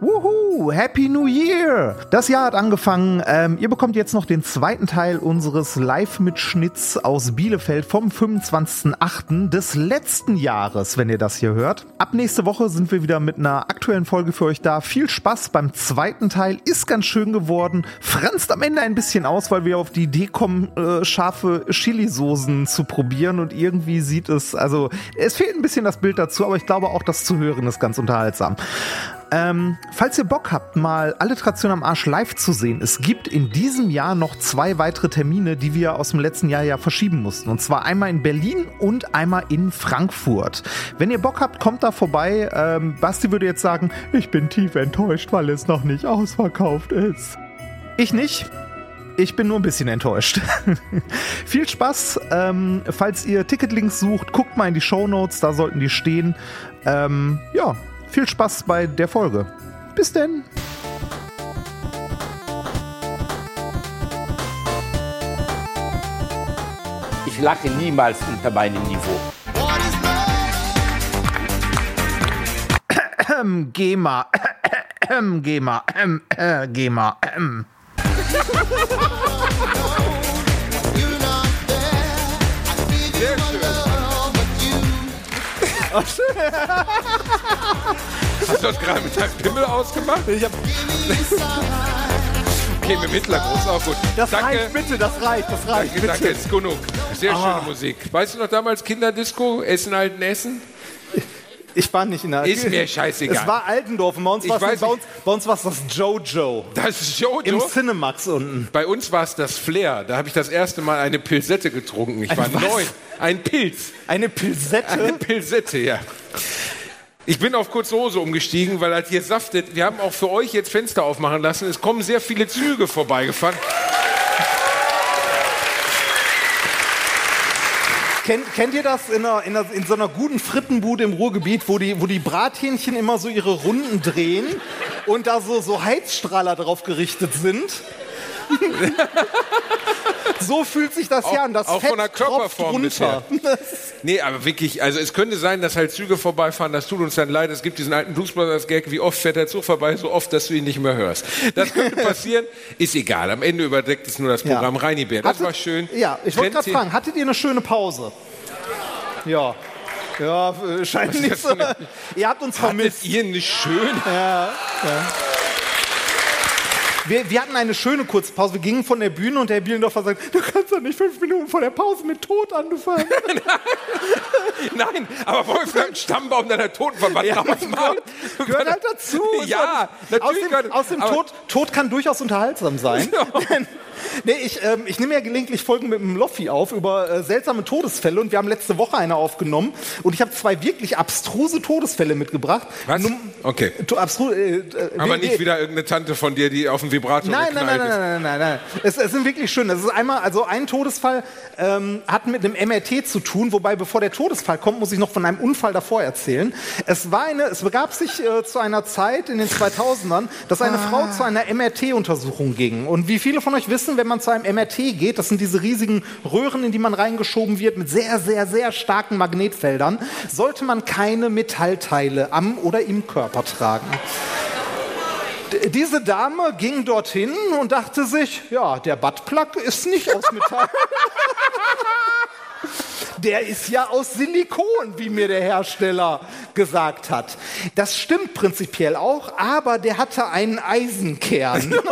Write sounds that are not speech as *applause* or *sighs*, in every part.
Wuhu, Happy New Year! Das Jahr hat angefangen. Ähm, ihr bekommt jetzt noch den zweiten Teil unseres Live-Mitschnitts aus Bielefeld vom 25.08. des letzten Jahres, wenn ihr das hier hört. Ab nächste Woche sind wir wieder mit einer aktuellen Folge für euch da. Viel Spaß beim zweiten Teil. Ist ganz schön geworden. Franzt am Ende ein bisschen aus, weil wir auf die Idee kommen, äh, scharfe Chili-Soßen zu probieren und irgendwie sieht es, also es fehlt ein bisschen das Bild dazu, aber ich glaube auch das zu hören ist ganz unterhaltsam. Ähm, falls ihr Bock habt, mal Alliteration am Arsch live zu sehen, es gibt in diesem Jahr noch zwei weitere Termine, die wir aus dem letzten Jahr ja verschieben mussten. Und zwar einmal in Berlin und einmal in Frankfurt. Wenn ihr Bock habt, kommt da vorbei. Ähm, Basti würde jetzt sagen, ich bin tief enttäuscht, weil es noch nicht ausverkauft ist. Ich nicht. Ich bin nur ein bisschen enttäuscht. *laughs* Viel Spaß. Ähm, falls ihr Ticketlinks sucht, guckt mal in die Show Notes, da sollten die stehen. Ähm, ja, viel Spaß bei der Folge. Bis denn. Ich lache niemals unter meinem Niveau. Ähm, GEMA. Ähm, GEMA. GEMA. Ähm. Hast du das gerade mit deinem Pimmel ausgemacht? Ich hab, *laughs* Okay, mit mittler groß auch gut. das danke, reicht, bitte, das reicht, das reicht. danke, danke, ist genug. Sehr Ah. schöne Musik. Weißt du noch damals Kinderdisco, Essen, Alten, Essen? Ich war nicht in der Ist mir scheißegal. Es war Altendorf bei uns war es bei uns, das Jojo. Das Jojo. Im Cinemax unten. Bei uns war es das Flair. Da habe ich das erste Mal eine Pilsette getrunken. Ich Eine war was? neun. Ein Pilz. Eine Pilsette. Eine Pilsette, ja. Ich bin auf kurze Hose umgestiegen, weil halt hier saftet. Wir haben auch für euch jetzt Fenster aufmachen lassen. Es kommen sehr viele Züge vorbeigefahren. Kennt, kennt ihr das in, einer, in, einer, in so einer guten Frittenbude im Ruhrgebiet, wo die, wo die Brathähnchen immer so ihre Runden drehen und da so, so Heizstrahler drauf gerichtet sind? *laughs* so fühlt sich das ja an. Das auch Fett von der Körperform runter. Nee, aber wirklich, also es könnte sein, dass halt Züge vorbeifahren, das tut uns dann leid. Es gibt diesen alten Blues Brothers Gag, wie oft fährt der Zug vorbei, so oft, dass du ihn nicht mehr hörst. Das könnte *laughs* passieren, ist egal. Am Ende überdeckt es nur das Ja. Programm Reini Bär. Das Hattet- war schön. Ja, ich wollte gerade fragen, hattet ihr eine schöne Pause? Ja. Ja, äh, scheint nicht so. eine- Ihr habt uns vermisst. Hattet ihr eine schöne... Wir, wir hatten eine schöne Kurzpause. Wir gingen von der Bühne und der Bielendorfer sagt, du kannst doch nicht fünf Minuten vor der Pause mit Tod anfangen. *laughs* Nein, aber Wolfgang Stammbaum deiner Totenverwandten Ja, mein aufmachen. Gehört halt dazu. Ja, natürlich Außerdem, gehört- außerdem aber- Tod, Tod kann durchaus unterhaltsam sein. *laughs* nee, ich, ähm, ich nehme ja gelegentlich Folgen mit dem Loffi auf über äh, seltsame Todesfälle und wir haben letzte Woche eine aufgenommen und ich habe zwei wirklich abstruse Todesfälle mitgebracht. Was? Num- Okay. Abstru äh, äh, Aber nicht wieder irgendeine Tante von dir, die auf dem Vibrator Nein, nein, nein, nein, nein, nein, nein, nein. Es, es sind wirklich schön. Das ist einmal, also ein Todesfall ähm, hat mit einem MRT zu tun, wobei bevor der Todesfall kommt, muss ich noch von einem Unfall davor erzählen. Es war eine, es begab sich äh, zu einer Zeit in den *laughs* 2000ern, dass eine Frau zu einer MRT-Untersuchung ging. Und wie viele von euch wissen, wenn man zu einem MRT geht, das sind diese riesigen Röhren, in die man reingeschoben wird mit sehr, sehr, sehr starken Magnetfeldern, sollte man keine Metallteile am oder im Körper tragen. Diese Dame ging dorthin und dachte sich, ja, der Buttplug ist nicht aus Metall. *laughs* Der ist ja aus Silikon, wie mir der Hersteller gesagt hat. Das stimmt prinzipiell auch, aber der hatte einen Eisenkern. *laughs*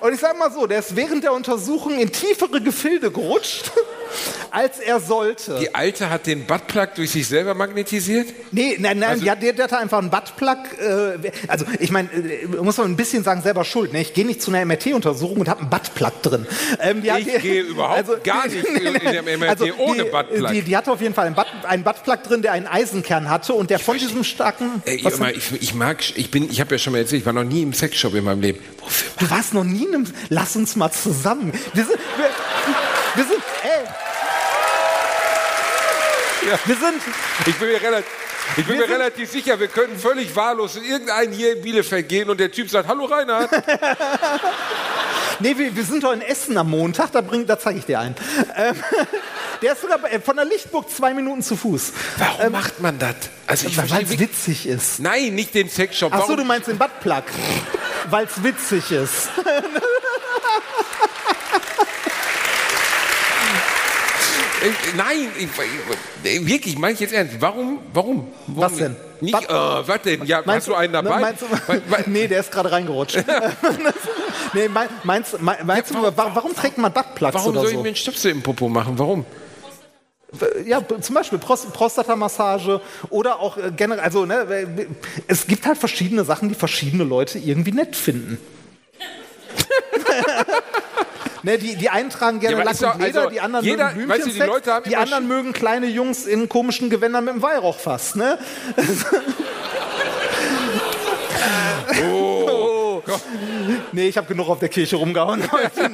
Und ich sag mal so, der ist während der Untersuchung in tiefere Gefilde gerutscht, *laughs* als er sollte. Die Alte hat den Buttplug durch sich selber magnetisiert? Nee, nein, nein, Also- die, hat, die hatte einfach einen Buttplug. Äh, also ich meine, äh, muss man ein bisschen sagen, selber schuld. Ne? Ich gehe nicht zu einer MRT-Untersuchung und habe einen Buttplug drin. Ähm, die Ich gehe überhaupt gar nicht *laughs* in dem MRT ohne die, Buttplug. Die, die hatte auf jeden Fall einen, Butt, einen Buttplug drin, der einen Eisenkern hatte und der von diesem starken... Ey, Was- immer, ich, ich mag, ich bin, ich habe ja schon mal erzählt, ich war noch nie im Sexshop in meinem Leben. Wofür? du warst noch nie in einem... Lass uns mal zusammen. Wir sind... Wir, wir sind... Ey. Wir sind... Ich bin mir relativ, ich bin Wir mir relativ sicher, wir könnten völlig wahllos in irgendeinen hier in Bielefeld gehen und der Typ sagt, hallo Reinhard. *laughs* Nee, wir, wir sind doch in Essen am Montag, da, bring- da zeige ich dir einen. Ähm, *laughs* der ist sogar bei- von der Lichtburg zwei Minuten zu Fuß. Warum macht man das? Also Weil es witzig ist. Nein, nicht den Sexshop. Ach so, Warum- du meinst den Buttplug. *laughs* Weil es witzig ist. Äh, Nein, ich, ich, wirklich, meine ich jetzt ernst. Warum? Warum? warum Was denn? Nicht, Was- äh, was denn? Ja, hast du einen ne, dabei? Meinst *laughs* nee, der ist gerade reingerutscht. *laughs* *laughs* nee, mein, meinst, mein, meinst du, warum, warum trägt man Buttplugs Warum soll ich mir einen Stöpsel im Popo machen? Warum? Ja, zum Beispiel Prost Prostatamassage oder auch äh, generell, also ne, äh, es gibt halt verschiedene Sachen, die verschiedene Leute irgendwie nett finden. Ne, die, die einen tragen gerne Ja, Lack und Leder, also die anderen jeder- mögen weißt du, die haben die anderen mögen kleine Jungs in komischen Gewändern mit dem Weihrauchfass. Ne? Oh, Nee, ich habe genug auf der Kirche rumgehauen *laughs* heute.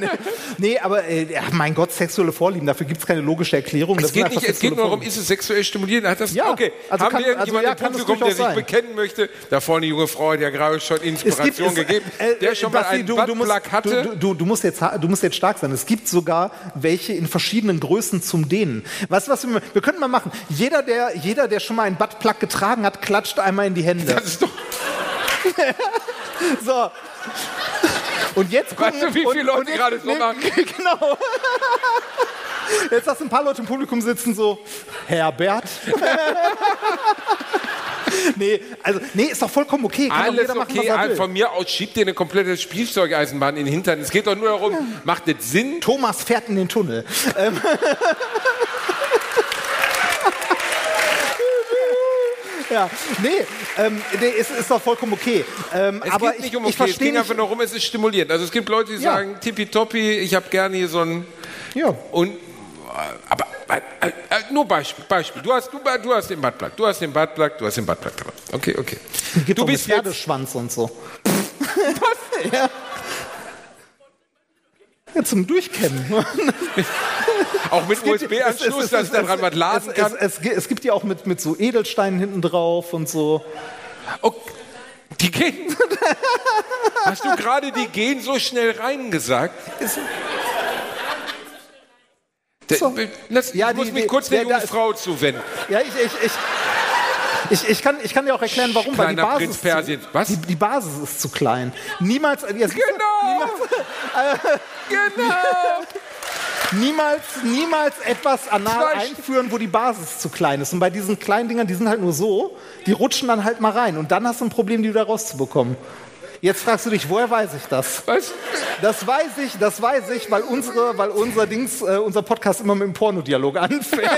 Nee, aber äh, mein Gott, sexuelle Vorlieben, dafür gibt es keine logische Erklärung. Es geht, nicht, es geht nur darum, ist es sexuell stimulierend? Hat das, Ja, okay. also Haben kann- wir irgendjemanden also ja, Publikum, der sich sein. bekennen möchte? Da vorne junge Frau hat ja gerade schon Inspiration es- gegeben. äh, der schon mal einen du, du, musst, hatte. du, du, du, musst jetzt, du musst jetzt stark sein. Es gibt sogar welche in verschiedenen Größen zum Dehnen. Weißt du, was wir, wir könnten mal machen? Jeder der, jeder, der schon mal einen Buttplug getragen hat, klatscht einmal in die Hände. das ist doch, *laughs* So. Und jetzt gucken, Weißt du, wie viele und, Leute und jetzt- gerade so machen? *laughs* Genau. Jetzt hast du ein paar Leute im Publikum sitzen so, Herbert. *laughs* nee, also, nee, ist doch vollkommen okay. Kann alles machen, okay. er will. Von mir aus schiebt dir eine komplette Spielzeugeisenbahn in den Hintern. Es geht doch nur darum, macht das Sinn? Thomas fährt in den Tunnel. *laughs* ja, nee, ähm, nee ist, ist doch vollkommen okay. Ähm, Es aber geht nicht ich, um ich okay, es verstehe ging nicht. einfach nur darum, es ist stimulierend. Also es gibt Leute, die Ja. sagen, tippitoppi, ich habe gerne hier so ein... Ja. Und, aber äh, äh, nur Beispiel, Beispiel. Du hast, du, du hast den Buttplug, du hast den Buttplug, du hast den Buttplug. Okay, okay. Gibt du bist Pferdeschwanz und so. *laughs* Was? Ja. ja, zum Durchkämmen. *laughs* auch mit USB-Anschluss, dass daran es- was laden es, kann. Es, es, es gibt die auch mit, mit so Edelsteinen hinten drauf und so. Oh, die gehen. *laughs* Hast du gerade die gehen so schnell reingesagt? Ist- Der- So. Lass, Ja, ich muss die- mich die- kurz der der- da- Frau zuwenden. Ja, ich, ich, ich, ich, ich, kann, ich kann dir auch erklären, warum. Weil die Kleiner Basis, Prinz Persiens. Zu, Was? Die, die Basis ist zu klein. Niemals, ja, siehst du, Genau! *laughs* genau! Niemals, niemals etwas anal einführen, wo die Basis zu klein ist. Und bei diesen kleinen Dingern, die sind halt nur so, die rutschen dann halt mal rein. Und dann hast du ein Problem, die wieder rauszubekommen. Jetzt fragst du dich, woher weiß ich das? Was? Das weiß ich, das weiß ich, weil unsere, weil unser Dings, äh, unser Podcast immer mit dem Pornodialog *laughs* anfängt.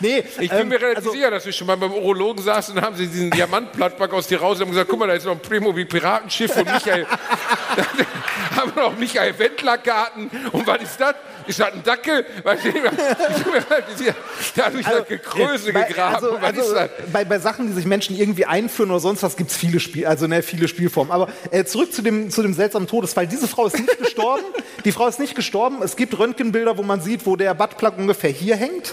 nee, Ich bin ähm, mir relativ also- sicher, dass wir schon mal beim Urologen saßen und haben sie diesen Diamantplattback aus dir raus und haben gesagt, guck mal, da ist noch ein Primo wie Piratenschiff und Michael, *laughs* haben wir noch Michael Wendler Garten und was ist das? Ist das ein Dackel? Weißt du, hat durch das Gekröse bei, gegraben. Also, also, bei, bei Sachen, die sich Menschen irgendwie einführen oder sonst was, gibt es viele Spiel, also ne, viele Spielformen. Aber äh, zurück zu dem, zu dem seltsamen Todesfall. Diese Frau ist nicht gestorben. *laughs* Die Frau ist nicht gestorben. Es gibt Röntgenbilder, wo man sieht, wo der Buttplug ungefähr hier hängt.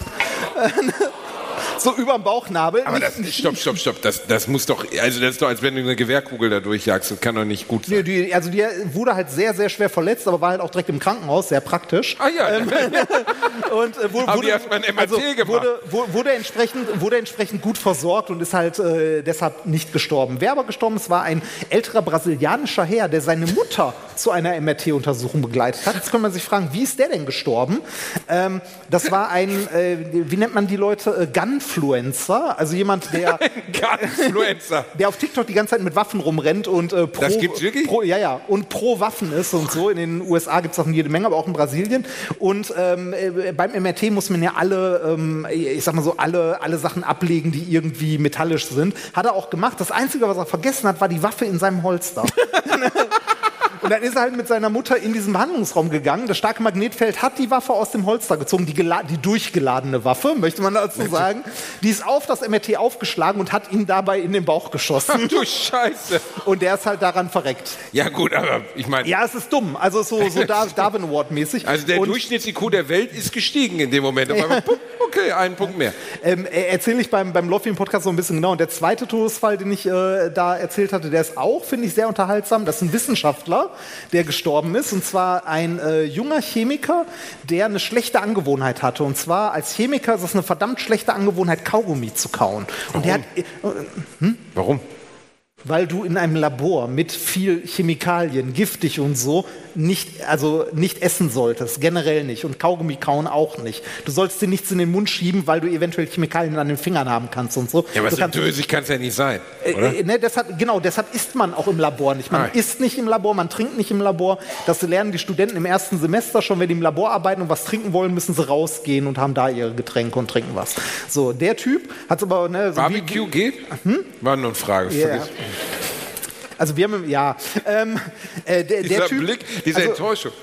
*laughs* so über dem Bauchnabel. Aber das, stopp, stopp, stopp. Das, das muss doch, also das ist doch, als wenn du eine Gewehrkugel da durchjagst. Das kann doch nicht gut sein. Nee, die, also die wurde halt sehr, sehr schwer verletzt, aber war halt auch direkt im Krankenhaus, sehr praktisch. Ah ja, *laughs* Und äh, wurde, wurde, erst mal ein MRT also, gemacht? wurde, wurde, entsprechend, wurde entsprechend gut versorgt und ist halt äh, deshalb nicht gestorben. Wer aber gestorben ist, war ein älterer brasilianischer Herr, der seine Mutter *laughs* zu einer MRT-Untersuchung begleitet hat. Jetzt kann man sich fragen, wie ist der denn gestorben? Ähm, das war ein, äh, wie nennt man die Leute, äh, Gunfluencer, also jemand, der *laughs* Influencer. der auf TikTok die ganze Zeit mit Waffen rumrennt und äh, pro, Das gibt's wirklich? Pro, ja, ja, und pro Waffen ist und so. In den USA gibt es auch jede Menge, aber auch in Brasilien. Und ähm, äh, beim MRT muss man ja alle, ähm, ich sag mal so, alle, alle Sachen ablegen, die irgendwie metallisch sind. Hat er auch gemacht. Das Einzige, was er vergessen hat, war die Waffe in seinem Holster. *laughs* Und dann ist er halt mit seiner Mutter in diesen Behandlungsraum gegangen. Das starke Magnetfeld hat die Waffe aus dem Holster gezogen, die, die durchgeladene Waffe, möchte man dazu sagen. Die ist auf das MRT aufgeschlagen und hat ihn dabei in den Bauch geschossen. *laughs* Du Scheiße. Und der ist halt daran verreckt. Ja gut, aber ich meine, Ja, es ist dumm. Also so, so *laughs* Dar Darwin Award mäßig. also der Durchschnitts-IQ der Welt ist gestiegen in dem Moment. Pup, okay, einen Punkt mehr. ähm, erzähle ich beim, beim Loffian Podcast so ein bisschen genau. Und der zweite Todesfall, den ich äh, da erzählt hatte, der ist auch, finde ich, sehr unterhaltsam. Das ist ein Wissenschaftler, der gestorben ist. Und zwar ein äh, junger Chemiker, der eine schlechte Angewohnheit hatte. Und zwar als Chemiker ist es eine verdammt schlechte Angewohnheit, Kaugummi zu kauen. Und der hat, äh, Warum? Weil du in einem Labor mit viel Chemikalien, giftig und so, nicht, also nicht essen solltest, generell nicht und Kaugummi kauen auch nicht. Du sollst dir nichts in den Mund schieben, weil du eventuell Chemikalien an den Fingern haben kannst und so. Ja, aber du so dösig kann es ja nicht sein, oder? äh, ne, deshalb, genau, deshalb isst man auch im Labor nicht. Man Ah. isst nicht im Labor, man trinkt nicht im Labor. Das lernen die Studenten im ersten Semester schon, wenn die im Labor arbeiten und was trinken wollen, müssen sie rausgehen und haben da ihre Getränke und trinken was. So, der Typ hat aber ne, so wie- Barbecue geht? War nur eine Frage. Ja. Also wir haben, ja, ähm, äh, der, Dieser der Typ, Blick, diese also, Enttäuschung. *laughs*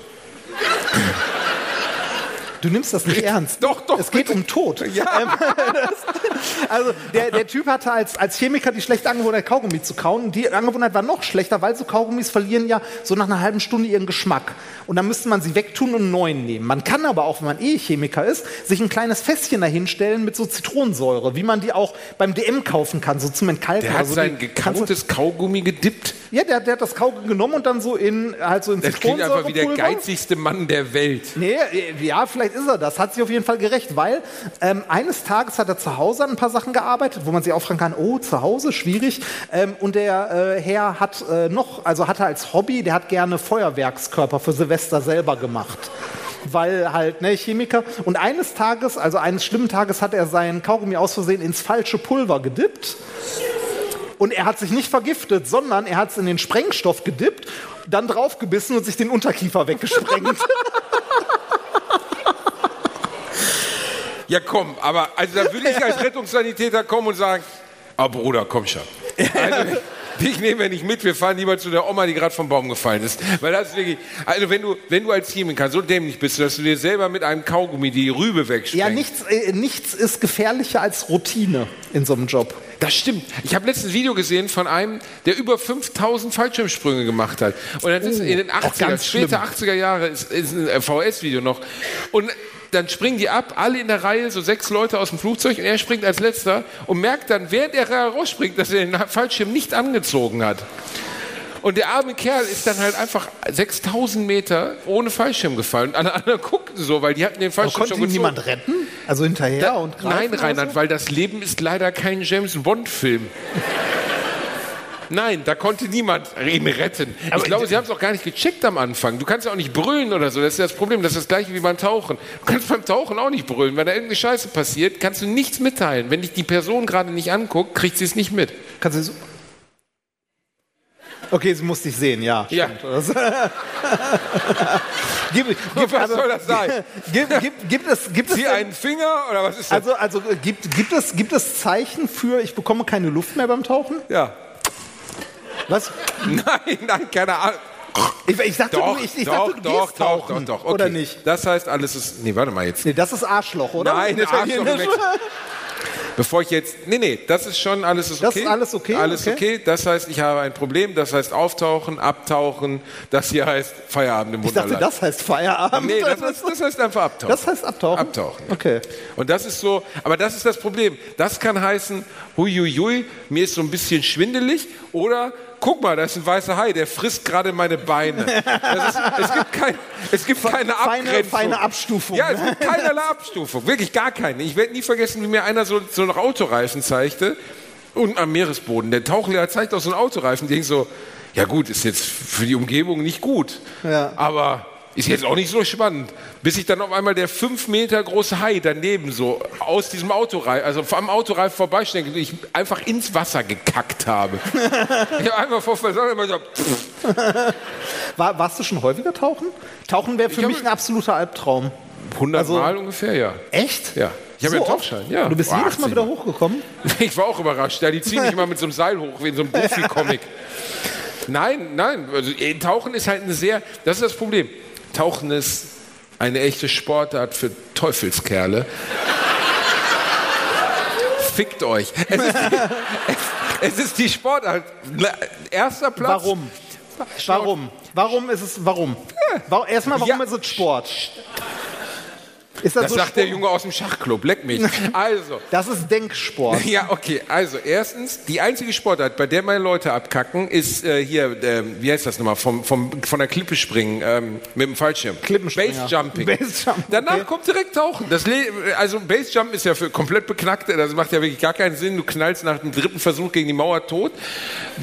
du nimmst das nicht ernst. Doch, doch, Es geht bitte. um Tod. *laughs* Ja. Ähm, das, *laughs* also der, der Typ hatte als, als Chemiker die schlechte Angewohnheit, Kaugummi zu kauen. Die Angewohnheit war noch schlechter, weil so Kaugummis verlieren ja so nach einer halben Stunde ihren Geschmack. Und dann müsste man sie wegtun und einen neuen nehmen. Man kann aber auch, wenn man eh Chemiker ist, sich ein kleines Fässchen dahinstellen mit so Zitronensäure, wie man die auch beim DM kaufen kann, so zum Entkalken. Der hat Also sein gekautes Kaugummi gedippt. Ja, der, der hat das Kaugummi genommen und dann so in halt so in Das klingt einfach wie der geizigste Mann der Welt. Nee, äh, ja, vielleicht ist er das. Hat sich auf jeden Fall gerecht, weil ähm, eines Tages hat er zu Hause an ein paar Sachen gearbeitet, wo man sich auch fragen kann, oh, zu Hause, schwierig. Ähm, und der äh, Herr hat äh, noch, also hatte als Hobby, der hat gerne Feuerwerkskörper für Silvester selber gemacht. Weil halt, ne, Chemiker. Und eines Tages, also eines schlimmen Tages, hat er sein Kaugummi aus Versehen ins falsche Pulver gedippt. Und er hat sich nicht vergiftet, sondern er hat es in den Sprengstoff gedippt, dann draufgebissen und sich den Unterkiefer weggesprengt. *laughs* Ja, komm, aber also da würde ich als Rettungssanitäter kommen und sagen, ah Bruder, komm schon. Also, *laughs* dich nehmen wir nicht mit, wir fahren lieber zu der Oma, die gerade vom Baum gefallen ist. Weil das ist wirklich, also wenn du, wenn du als Chemiker so dämlich bist, dass du dir selber mit einem Kaugummi die Rübe wegsprengst. Ja, nichts, äh, nichts ist gefährlicher als Routine in so einem Job. Das stimmt. Ich habe letztens ein Video gesehen von einem, der über 5000 Fallschirmsprünge gemacht hat. Und dann sitzt in den 80er, ganz später 80er Jahre, ist, ist ein äh, VS-Video noch. Und dann springen die ab, alle in der Reihe, so sechs Leute aus dem Flugzeug, und er springt als letzter und merkt dann, während er rausspringt, dass er den Fallschirm nicht angezogen hat. Und der arme Kerl ist dann halt einfach 6000 Meter ohne Fallschirm gefallen. Und alle anderen *laughs* guckten so, weil die hatten den Aber Fallschirm konnte schon gezogen. niemand retten? Also hinterher Da, und greifen nein, Reinhard, so? weil das Leben ist leider kein James Bond-Film. Nein, da konnte niemand ihn retten. ich glaube, sie haben es auch gar nicht gecheckt am Anfang. Du kannst ja auch nicht brüllen oder so. Das ist das Problem. Das ist das gleiche wie beim Tauchen. Du kannst beim Tauchen auch nicht brüllen. Wenn da irgendeine Scheiße passiert, kannst du nichts mitteilen. Wenn dich die Person gerade nicht anguckt, kriegt sie es nicht mit. Kannst du so Okay, sie muss dich sehen, ja. Ja. *laughs* gib, gib, Was soll das sein? Gibt, gibt, gibt es, gibt es Zieh denn- einen Finger oder was ist das? also, also äh, gibt, gibt, es, gibt es Zeichen für, ich bekomme keine Luft mehr beim Tauchen? ja. Was? *laughs* Nein, nein, keine Ahnung. Ich, ich dachte, Doch, du, ich, ich doch, dachte, du doch, gehst doch, tauchen. doch, doch. Okay. Oder nicht? Das heißt, alles ist. Nee, warte mal jetzt. Nee, das ist Arschloch, oder? Nein, In Arschloch Bevor ich jetzt. Nee, nee, das ist schon alles ist okay. Das ist alles okay, Alles okay. okay. Das heißt, ich habe ein Problem. Das heißt auftauchen, abtauchen. Das hier heißt Feierabend im Ich dachte, Wunderland. das heißt Feierabend. Nee, das, heißt, das heißt einfach abtauchen. Das heißt abtauchen? Abtauchen. Okay. Und das ist so, aber das ist das Problem. Das kann heißen, huiuiui, mir ist so ein bisschen schwindelig oder guck mal, da ist ein weißer Hai, der frisst gerade meine Beine. *laughs* Ist, es gibt, kein, es gibt keine Feine, Abgrenzung. feine Abstufung. Ja, es gibt keinerlei Abstufung, wirklich gar keine. Ich werde nie vergessen, wie mir einer so, so einen Autoreifen zeigte, unten am Meeresboden. Der Tauchlehrer zeigt auch so einen Autoreifen, den ich so, ja gut, ist jetzt für die Umgebung nicht gut, Ja. aber ist jetzt auch nicht so spannend. Bis ich dann auf einmal der fünf Meter große Hai daneben so aus diesem Autoreifen, also am Autoreifen vorbeischnecke, ich einfach ins Wasser gekackt habe. *laughs* ich habe einfach vor Versammlung immer so, *laughs* War, warst du schon häufiger tauchen? Tauchen wäre für Ich mich ein absoluter Albtraum. 100 Also- Mal ungefähr, ja. Echt? Ja. Ich habe ja einen? Tauchschein, ja. Du bist Oh, jedes Mal 18 wieder hochgekommen? *laughs* Ich war auch überrascht. Ja, die ziehen mich immer mit so einem Seil hoch, wie in so einem Profi-Comic. Nein, nein. Also, äh, Tauchen ist halt eine sehr, das ist das Problem. Tauchen ist eine echte Sportart für Teufelskerle. Fickt euch. Es ist, die, es, es ist die Sportart. Erster Platz. Warum? Warum? Warum ist es, warum? Warum- Erstmal, warum Ja. ist es Sport? Ist das das so sagt der Sport? Junge aus dem Schachclub, leck mich. *laughs* Also, Das ist Denksport. ja, okay. Also, erstens, die einzige Sportart, bei der meine Leute abkacken, ist äh, hier, ähm, wie heißt das nochmal, vom, vom, von der Klippe springen ähm, mit dem Fallschirm. Klippenspringer. Basejumping. Basejumping, Danach okay. kommt direkt Tauchen. Das also Basejump ist ja für komplett Beknackte, das macht ja wirklich gar keinen Sinn. Du knallst nach dem dritten Versuch gegen die Mauer tot.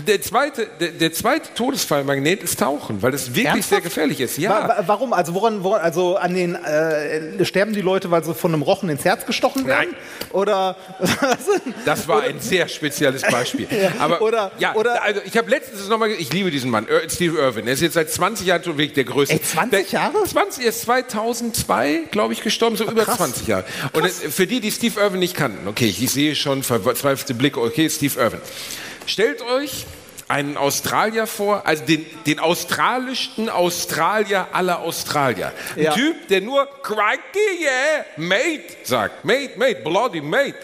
Der zweite, der, der zweite Todesfallmagnet ist Tauchen, weil das wirklich Ernsthaft? sehr gefährlich ist. Ja. Wa- wa- Warum? Also woran, woran also an den äh, sterben die Leute, weil sie von einem Rochen ins Herz gestochen werden? Oder *laughs* Das war ein sehr spezielles Beispiel. *laughs* Aber Oder- ja, oder- also ich habe letztens nochmal, ich liebe diesen Mann, Steve Irwin. Er ist jetzt seit 20 Jahren schon wirklich der größte. Ey, 20 der, Jahre? 20 er ist 2002, glaube ich, gestorben, so über krass. 20 Jahre. Und es, für die, die Steve Irwin nicht kannten, okay, ich sehe schon verzweifelte Blicke, okay, Steve Irwin. Stellt euch einen Australier vor, also den, den australischsten Australier aller Australier. Ein Ja. Typ, der nur Crikey, yeah, mate sagt. Mate, mate, bloody mate.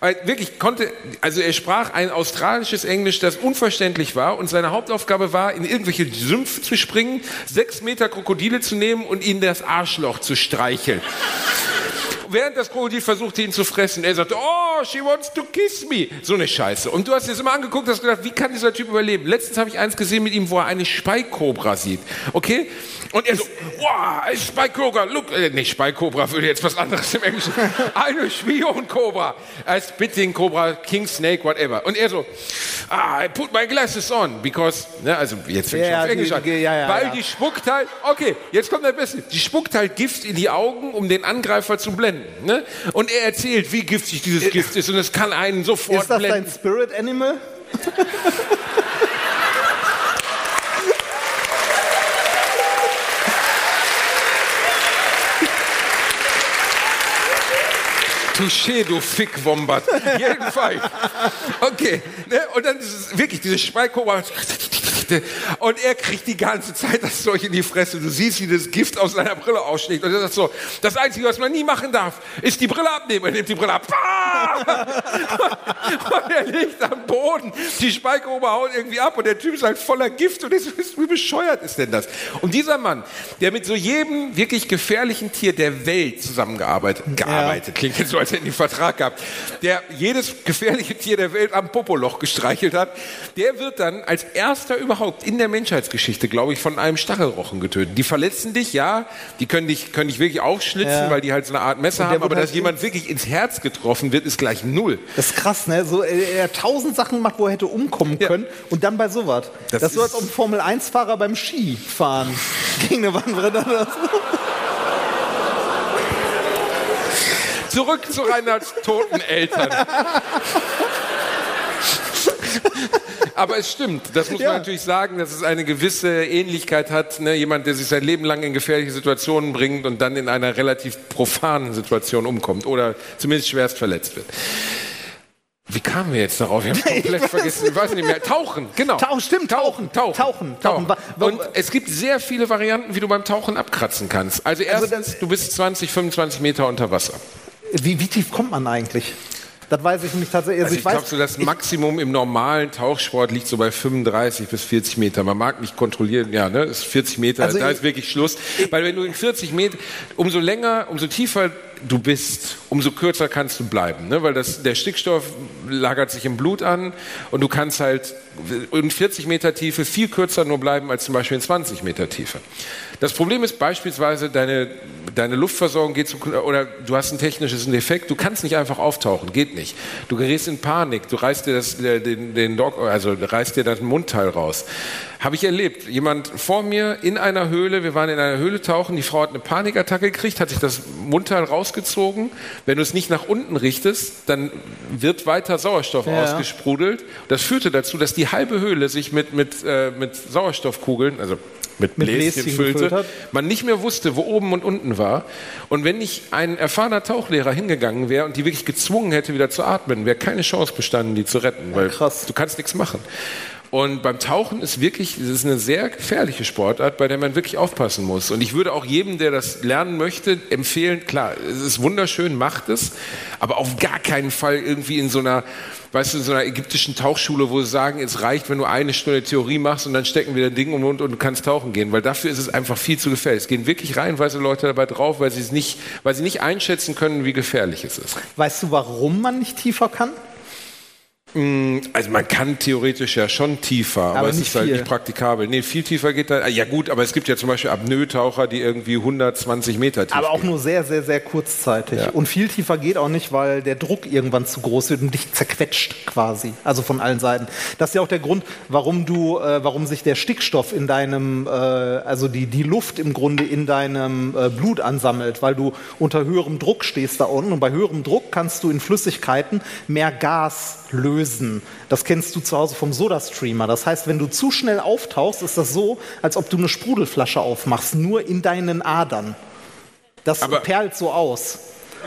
Äh, Wirklich konnte, also er sprach ein australisches Englisch, das unverständlich war und seine Hauptaufgabe war, in irgendwelche Sümpfe zu springen, sechs Meter Krokodile zu nehmen und ihnen das Arschloch zu streicheln. Während das Krokodil versuchte, ihn zu fressen, er sagte, oh, she wants to kiss me. So eine Scheiße. Und du hast dir das immer angeguckt, hast gedacht, wie kann dieser Typ überleben? Letztens habe ich eins gesehen mit ihm, wo er eine Speikobra sieht. Okay? Und er so, wow, a Speikobra, look, äh, nicht Speikobra, würde jetzt was anderes im Englischen. *laughs* Eine Spionkobra. A Spitting Cobra, King Snake, whatever. Und er so, ah, I put my glasses on, because, ne, also jetzt fängt Ja, schon auf Englisch an. ja, ja, weil die spuckt halt, okay, jetzt kommt der Beste. Die spuckt halt Gift in die Augen, um den Angreifer zu blenden. Ne? Und er erzählt, wie giftig dieses Gift ist und es kann einen sofort ist das blenden. dein Spirit Animal? *laughs* Touché, du Fickwombat. *laughs* Jedenfalls. Okay. Ne? Und dann ist es wirklich diese Speikobra. Und er kriegt die ganze Zeit das Zeug in die Fresse. Du siehst, wie das Gift aus seiner Brille ausschlägt. Und er sagt so, das Einzige, was man nie machen darf, ist die Brille abnehmen. Er nimmt die Brille ab. *laughs* Und er liegt am Boden. Die Speikobra haut irgendwie ab und der Typ ist halt voller Gift. Und so, wie bescheuert ist denn das? Und dieser Mann, der mit so jedem wirklich gefährlichen Tier der Welt zusammengearbeitet, gearbeitet, klingt jetzt so, als hätten die einen Vertrag gehabt, der jedes gefährliche Tier der Welt am Popoloch gestreichelt hat, der wird dann als erster überhaupt in der Menschheitsgeschichte, glaube ich, von einem Stachelrochen getötet. Die verletzen dich, ja, die können dich, können dich wirklich aufschlitzen, Ja. weil die halt so eine Art Messer haben, aber halt dass jemand wirklich ins Herz getroffen wird, ist gleich null. Das ist krass, ne? So, äh, er hat tausend Sachen gemacht, wo er hätte umkommen Ja. können. Und dann bei sowas. Das, Das ist so, als ob ein Formel-1-Fahrer beim Skifahren *laughs* gegen eine Wand rennt. Zurück zu Reinhards toten Eltern. Aber es stimmt, das muss Ja. man natürlich sagen, dass es eine gewisse Ähnlichkeit hat. Ne? Jemand, der sich sein Leben lang in gefährliche Situationen bringt und dann in einer relativ profanen Situation umkommt oder zumindest schwerst verletzt wird. Wie kamen wir jetzt darauf? *laughs* Ich habe komplett vergessen. Ich weiß nicht mehr. Tauchen, genau. Tauchen, stimmt, tauchen, Tauchen, tauchen, tauchen. Wa- Und es gibt sehr viele Varianten, wie du beim Tauchen abkratzen kannst. Also erstens, das- du bist 20, 25 Meter unter Wasser. Wie, wie tief kommt man eigentlich? Das weiß ich nicht tatsächlich. Also ich glaube, so das Maximum im normalen Tauchsport liegt so bei 35 bis 40 Meter. Man mag nicht kontrollieren, ja, ne, ist 40 Meter, Also da ich- ist wirklich Schluss. Weil wenn du in 40 Meter, umso länger, umso tiefer du bist, umso kürzer kannst du bleiben, ne? weil das, der Stickstoff lagert sich im Blut an und du kannst halt in 40 Meter Tiefe viel kürzer nur bleiben als zum Beispiel in 20 Meter Tiefe. Das Problem ist beispielsweise, deine, deine Luftversorgung geht zu, oder du hast ein technisches Defekt, du kannst nicht einfach auftauchen, geht nicht. Du gerätst in Panik, du reißt dir das, den, den Dog, also reißt dir das Mundteil raus. Habe ich erlebt. Jemand vor mir in einer Höhle, wir waren in einer Höhle tauchen, die Frau hat eine Panikattacke gekriegt, hat sich das Mundteil rausgezogen. Wenn du es nicht nach unten richtest, dann wird weiter Sauerstoff Ja. ausgesprudelt. Das führte dazu, dass die halbe Höhle sich mit, mit, äh, mit Sauerstoffkugeln, also mit Bläschen, Bläschen füllte, gefüllt man nicht mehr wusste, wo oben und unten war. Und wenn nicht ein erfahrener Tauchlehrer hingegangen wäre und die wirklich gezwungen hätte, wieder zu atmen, wäre keine Chance bestanden, die zu retten, weil krass. du kannst nichts machen. Und beim Tauchen ist wirklich, es ist eine sehr gefährliche Sportart, bei der man wirklich aufpassen muss. Und ich würde auch jedem, der das lernen möchte, empfehlen, klar, es ist wunderschön, macht es, aber auf gar keinen Fall irgendwie in so einer, weißt du, in so einer ägyptischen Tauchschule, wo sie sagen, es reicht, wenn du eine Stunde Theorie machst und dann stecken wir ein Ding um den und du kannst tauchen gehen, weil dafür ist es einfach viel zu gefährlich. Es gehen wirklich reihenweise Leute dabei drauf, weil sie es nicht, weil sie nicht einschätzen können, wie gefährlich es ist. Weißt du, warum man nicht tiefer kann? Also man kann theoretisch ja schon tiefer, aber, Aber es ist halt viel. nicht praktikabel. Nee, viel tiefer geht da. Ja gut, aber es gibt ja zum Beispiel Apnoe-Taucher, die irgendwie 120 Meter tief Aber auch gehen. nur sehr, sehr, sehr kurzzeitig. Ja. Und viel tiefer geht auch nicht, weil der Druck irgendwann zu groß wird und dich zerquetscht quasi. Also von allen Seiten. Das ist ja auch der Grund, warum du, äh, warum sich der Stickstoff in deinem, äh, also die, die Luft im Grunde in deinem äh, Blut ansammelt, weil du unter höherem Druck stehst da unten. Und bei höherem Druck kannst du in Flüssigkeiten mehr Gas lösen. Das kennst du zu Hause vom Soda-Streamer. Das heißt, wenn du zu schnell auftauchst, ist das so, als ob du eine Sprudelflasche aufmachst, nur in deinen Adern. Das Aber- perlt so aus.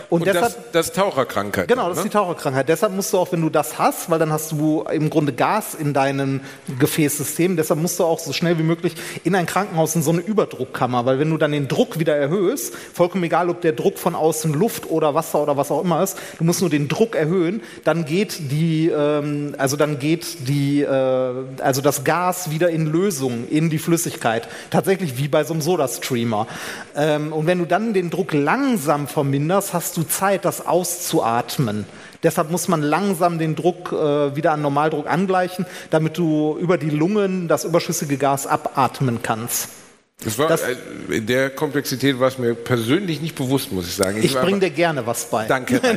Und, Und deshalb, das, das ist Taucherkrankheit. genau, das ne? ist die Taucherkrankheit. Deshalb musst du auch, wenn du das hast, weil dann hast du im Grunde Gas in deinem Gefäßsystem, deshalb musst du auch so schnell wie möglich in ein Krankenhaus in so eine Überdruckkammer, weil wenn du dann den Druck wieder erhöhst, vollkommen egal, ob der Druck von außen Luft oder Wasser oder was auch immer ist, du musst nur den Druck erhöhen, dann geht die, ähm, also dann geht die, äh, also das Gas wieder in Lösung, in die Flüssigkeit. Tatsächlich wie bei so einem Soda-Streamer. Ähm, und wenn du dann den Druck langsam verminderst, hast du Zeit, das auszuatmen. Deshalb muss man langsam den Druck äh, wieder an Normaldruck angleichen, damit du über die Lungen das überschüssige Gas abatmen kannst. Das war, das- äh, in der Komplexität war es mir persönlich nicht bewusst, muss ich sagen. Ich war bringe dir gerne was bei. Danke. *laughs*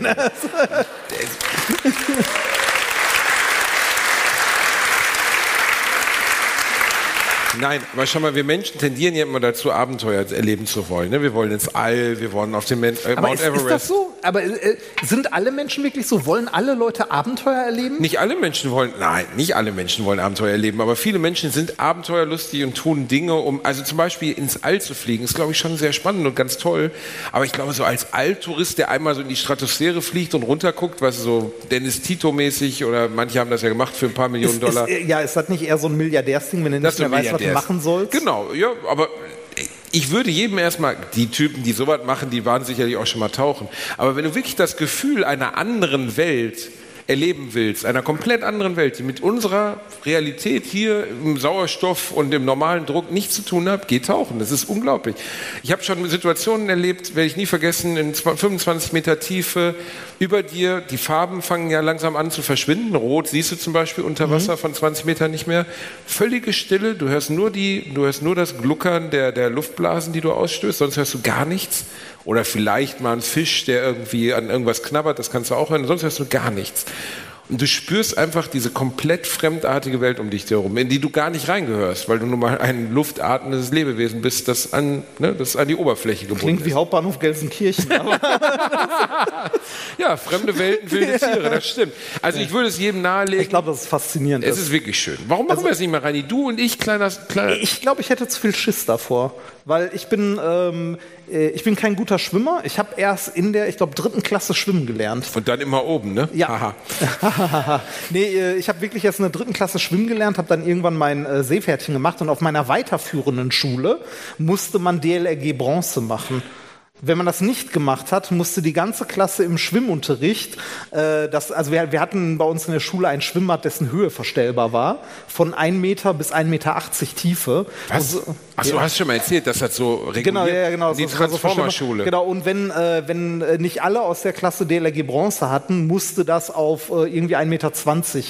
Nein, aber schau mal, wir Menschen tendieren ja immer dazu, Abenteuer erleben zu wollen. Ne? Wir wollen ins All, wir wollen auf den Men äh, Aber Mount ist, Everest. ist das so? Aber äh, sind alle Menschen wirklich so? Wollen alle Leute Abenteuer erleben? Nicht alle Menschen wollen, nein, nicht alle Menschen wollen Abenteuer erleben, aber viele Menschen sind abenteuerlustig und tun Dinge, um, also zum Beispiel ins All zu fliegen, ist glaube ich schon sehr spannend und ganz toll. Aber ich glaube, so als Alltourist, der einmal so in die Stratosphäre fliegt und runterguckt, was so Dennis Tito-mäßig oder manche haben das ja gemacht für ein paar Millionen Ist, Dollar. ist, äh, ja, ist das nicht eher so ein Milliardärsding, wenn du Das nicht mehr weißt, was Milliardär. machen sollst? Genau, ja, aber ich würde jedem erstmal, die Typen, die sowas machen, die waren sicherlich auch schon mal tauchen. Aber wenn du wirklich das Gefühl einer anderen Welt erleben willst, einer komplett anderen Welt, die mit unserer Realität hier im Sauerstoff und im normalen Druck nichts zu tun hat, geh tauchen. Das ist unglaublich. Ich habe schon Situationen erlebt, werde ich nie vergessen, in 25 Meter Tiefe über dir, die Farben fangen ja langsam an zu verschwinden. Rot siehst du zum Beispiel unter Wasser von 20 Metern nicht mehr. Völlige Stille, du hörst nur die, du hörst nur das Gluckern der, der Luftblasen, die du ausstößt, sonst hörst du gar nichts. Oder vielleicht mal ein Fisch, der irgendwie an irgendwas knabbert, das kannst du auch hören, sonst hörst du gar nichts. Und du spürst einfach diese komplett fremdartige Welt um dich herum, in die du gar nicht reingehörst, weil du nun mal ein luftatmendes Lebewesen bist, das an, ne, das an die Oberfläche gebunden Klingt ist. wie Hauptbahnhof Gelsenkirchen. *laughs* Ja, fremde Welten, wilde Tiere, das stimmt. Also ich würde es jedem nahelegen. ich glaube, das ist faszinierend. es ist wirklich schön. Warum machen wir es nicht mal, Reini? Du und ich, kleiner, kleiner Ich glaube, ich hätte zu viel Schiss davor, weil ich bin, ähm, äh, ich bin kein guter Schwimmer. Ich habe erst in der, ich glaube, dritten Klasse schwimmen gelernt. und dann immer oben, ne? Ja. *laughs* *laughs* Nee, äh, ich habe wirklich erst in der dritten Klasse schwimmen gelernt, habe dann irgendwann mein äh, Seepferdchen gemacht und auf meiner weiterführenden Schule musste man DLRG Bronze machen. Wenn man das nicht gemacht hat, musste die ganze Klasse im Schwimmunterricht, äh, das, also wir, wir hatten bei uns in der Schule ein Schwimmbad, dessen Höhe verstellbar war, von 1 Meter bis 1,80 Meter Tiefe. Was? So- Achso, du hast schon mal erzählt, dass das so reguliert. Genau, ja, ja, genau. Die so Transformerschule. Genau, und wenn, äh, wenn äh, nicht alle aus der Klasse DLRG Bronze hatten, musste das auf äh, irgendwie 1,20 Meter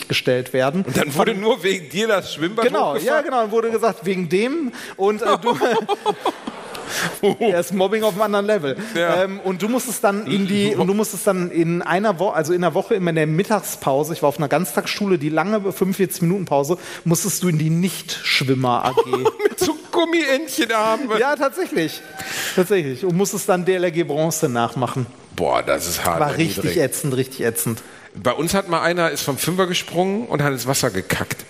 gestellt werden. Und dann wurde nur wegen dir das Schwimmbad Genau, ja, genau. Dann wurde gesagt, wegen dem und äh, du. *laughs* *laughs* *laughs* Er ist Mobbing auf einem anderen Level. Ja. Ähm, und du musstest dann in die, *laughs* und du musstest dann in einer Woche, also in der Woche immer in der Mittagspause, ich war auf einer Ganztagsschule, die lange 45 Minuten Pause, musstest du in die Nicht-Schwimmer AG. *laughs* Mit so Gummientchenarmen. ja, tatsächlich. Tatsächlich. Und musstest dann DLRG Bronze nachmachen. Boah, das ist hart. War richtig ätzend, richtig ätzend. Bei uns hat mal einer, ist vom Fünfer gesprungen und hat ins Wasser gekackt.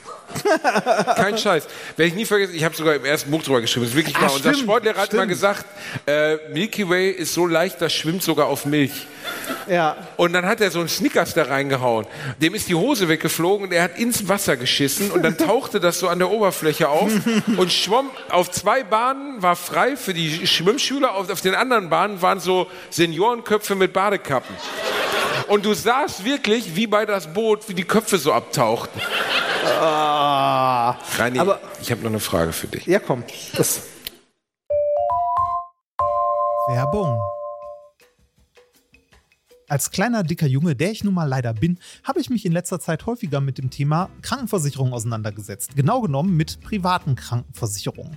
*laughs* Kein Scheiß. Werde ich nie vergessen, ich habe sogar im ersten Buch drüber geschrieben. Das ist wirklich Ah, wahr. Unser stimmt, Sportlehrer hat mal stimmt. gesagt, äh, Milky Way ist so leicht, das schwimmt sogar auf Milch. Ja. Und dann hat er so einen Snickers da reingehauen. Dem ist die Hose weggeflogen und er hat ins Wasser geschissen und dann tauchte das so an der Oberfläche auf *laughs* und schwamm auf zwei Bahnen, war frei für die Schwimmschüler, auf, auf den anderen Bahnen waren so Seniorenköpfe mit Badekappen. Und du sahst wirklich, wie bei das Boot, wie die Köpfe so abtauchten. Ah. Rani, Aber- ich habe noch eine Frage für dich. Ja, komm. Das, Werbung. Als kleiner, dicker Junge, der ich nun mal leider bin, habe ich mich in letzter Zeit häufiger mit dem Thema Krankenversicherung auseinandergesetzt. Genau genommen mit privaten Krankenversicherungen.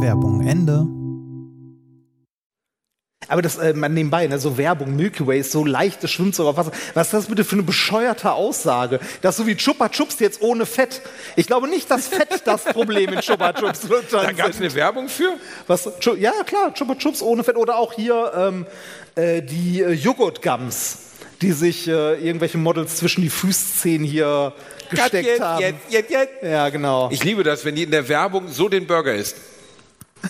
Werbung Ende. aber das, äh, man nebenbei, ne, so Werbung, Milky Way ist so leicht, das schwimmt so auf Wasser. Was ist das bitte für eine bescheuerte Aussage? Das ist so wie Chupa Chups jetzt ohne Fett. Ich glaube nicht, dass Fett das Problem in Chupa Chups wird. *laughs* Da gab es eine Werbung für? Was, ja, klar, Chupa Chups ohne Fett oder auch hier ähm, äh, die äh, Joghurt-Gums, die sich äh, irgendwelche Models zwischen die Fußzehen hier gesteckt Jetzt, haben. jetzt, jetzt, jetzt. Ja, genau. Ich liebe das, wenn die in der Werbung so den Burger isst.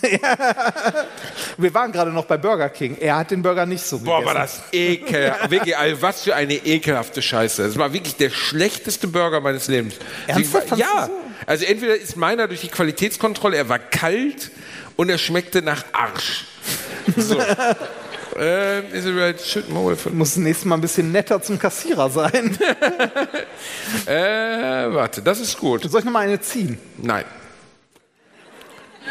*laughs* Wir waren gerade noch bei Burger King. Er hat den Burger nicht so Boah, gegessen. war das ekelhaft. *laughs* Wirklich, also was für eine ekelhafte Scheiße. Das war wirklich der schlechteste Burger meines Lebens. Ernsthaft? Fandst Ja. so? Also entweder ist meiner durch die Qualitätskontrolle, er war kalt und er schmeckte nach Arsch. So. *laughs* ähm, is it right? Should more von Muss nächstes Mal ein bisschen netter zum Kassierer sein. äh, warte, das ist gut. Soll ich noch mal eine ziehen? Nein.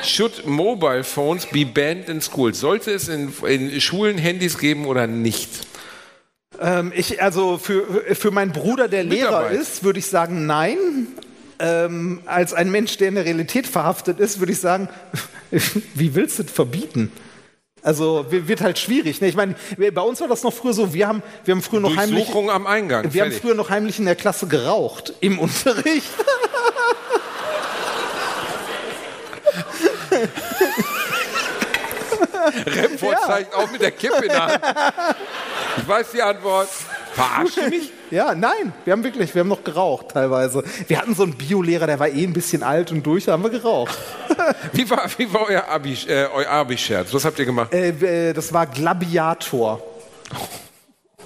Should mobile phones be banned in schools? Sollte es in, in Schulen Handys geben oder nicht? Ähm, ich, also für, für meinen Bruder, der Lehrer ist, würde ich sagen, nein. Ähm, als ein Mensch, der in der Realität verhaftet ist, würde ich sagen, *laughs* wie willst du das verbieten? Also wi- wird halt schwierig. Ne? Ich meine, bei uns war das noch früher so, wir haben, wir haben früher noch heimlich, am Eingang. wir haben Fertig. früher noch heimlich in der Klasse geraucht im *laughs* Unterricht. Remford zeigt auch mit der Kippe in der Hand. Ich weiß die Antwort. Verarscht du mich? Ja, nein, wir haben wirklich, wir haben noch geraucht teilweise. Wir hatten so einen Biolehrer, der war eh ein bisschen alt und durch, da haben wir geraucht. *laughs* Wie war, wie war euer Abi, äh, euer Abi-Scherz? Was habt ihr gemacht? Äh, äh, das war Glabiator.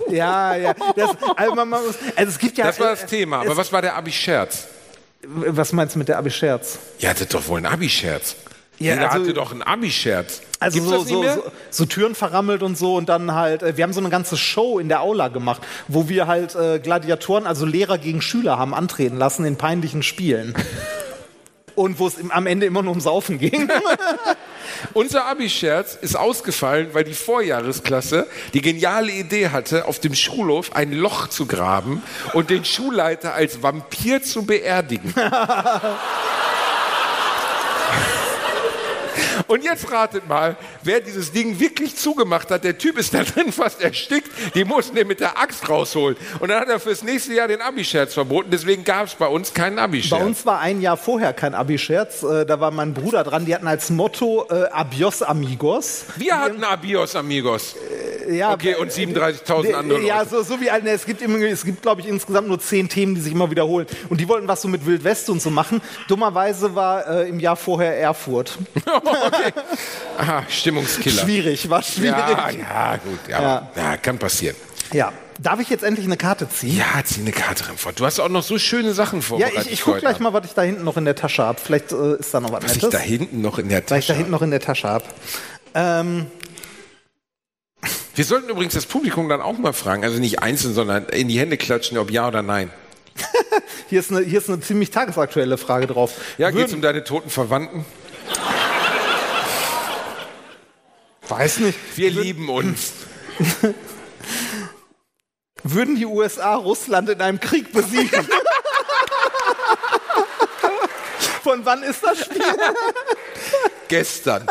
Ja, ja. Das, also, man, man muss, also es gibt ja. Das war das äh, Thema. Aber was war der Abi-Scherz? Was meinst du mit der Abi-Scherz? Ihr hattet doch wohl einen Abi-Scherz. Ja, Jeder also- hatte doch einen Abi-Scherz. Also so, so, so, so Türen verrammelt und so und dann halt, äh, wir haben so eine ganze Show in der Aula gemacht, wo wir halt äh, Gladiatoren, also Lehrer gegen Schüler haben antreten lassen in peinlichen Spielen. *laughs* Und wo es am Ende immer nur um Saufen ging. *laughs* Unser Abi-Scherz ist ausgefallen, weil die Vorjahresklasse die geniale Idee hatte, auf dem Schulhof ein Loch zu graben und den Schulleiter als Vampir zu beerdigen. *laughs* Und jetzt ratet mal, wer dieses Ding wirklich zugemacht hat. Der Typ ist da drin fast erstickt. Die mussten den mit der Axt rausholen. Und dann hat er fürs nächste Jahr den Abi-Scherz verboten. Deswegen gab es bei uns keinen Abi-Scherz. Bei uns war ein Jahr vorher kein Abi-Scherz. Äh, da war mein Bruder dran. Die hatten als Motto äh, Abios Amigos. Wir hatten Abios Amigos. Ja, Okay, und 37.000 andere Ja, so, so wie eine, es gibt, immer, es gibt glaube ich, insgesamt nur zehn Themen, die sich immer wiederholen. Und die wollten was so mit Wild West und so machen. Dummerweise war äh, im Jahr vorher Erfurt. *laughs* *laughs* Aha, Stimmungskiller. Schwierig, war schwierig. Ja, ja, gut, ja, ja. ja, kann passieren. Ja. Darf ich jetzt endlich eine Karte ziehen? Ja, zieh eine Karte rein vor. Du hast auch noch so schöne Sachen Ja, vorbereitet. ich, ich guck gleich mal, was ich da hinten noch in der Tasche habe. Vielleicht äh, ist da noch was, Was ich Nettes. da hinten noch in der was ich da Tasche hinten noch in der Tasche habe. Ähm, Wir sollten übrigens das Publikum dann auch mal fragen, also nicht einzeln, sondern in die Hände klatschen, ob ja oder nein. *laughs* hier, ist eine, hier ist eine ziemlich tagesaktuelle Frage drauf. Ja, geht's Würden- um deine toten Verwandten? Weiß nicht. Wir lieben uns. *laughs* Würden die USA Russland in einem Krieg besiegen? *laughs* Von wann ist das Spiel? *laughs* Gestern.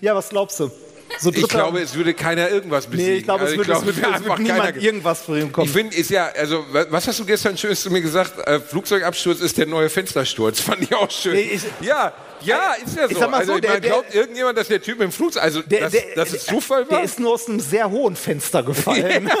Ja, was glaubst du? So Ich glaube, es würde keiner irgendwas besiegen. nee, ich glaube, es Also würde, es würde, es würde niemand ge- irgendwas für ihn kommen. Ich finde, ist ja, also, wa- was hast du gestern Schönes zu mir gesagt? Äh, Flugzeugabsturz ist der neue Fenstersturz. Fand ich auch schön. Nee, ich- ja, ja, ist ja so. Ich sag mal also, so, der- man der- glaubt irgendjemand, dass der Typ im Flugzeug, also, Der- dass, der- dass es Zufall war? Der ist nur aus einem sehr hohen Fenster gefallen. *laughs* *laughs*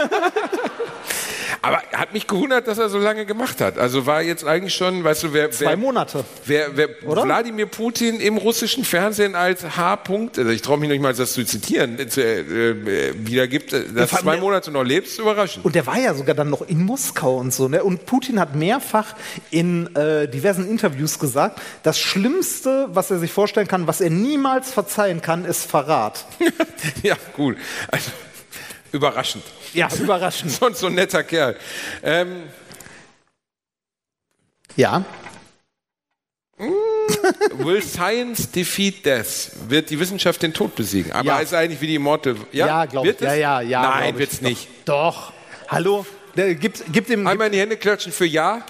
Aber hat mich gewundert, dass er so lange gemacht hat. Also war jetzt eigentlich schon, weißt du, wer, Zwei wer, Monate. wer, wer Oder? Wladimir Putin im russischen Fernsehen als H-Punkt, also ich traue mich nicht mal, das zu zitieren, äh, zu, äh, wiedergibt, äh, dass fand zwei Monate noch lebst, überraschend. Und der war ja sogar dann noch in Moskau und so. Ne? Und Putin hat mehrfach in äh, diversen Interviews gesagt, das Schlimmste, was er sich vorstellen kann, was er niemals verzeihen kann, ist Verrat. *laughs* ja, gut. Also, überraschend. Ja, überraschend. *laughs* Sonst so ein netter Kerl. Ähm, Ja. will science defeat death? Wird die Wissenschaft den Tod besiegen? Aber Ja. ist eigentlich wie die Immortal. Ja, Ja, glaub Wird ich. Ja, es? ja, ja, Nein, ich. wird's nicht. Doch. Hallo? Gibt, gibt dem. Einmal in die Hände klatschen für Ja.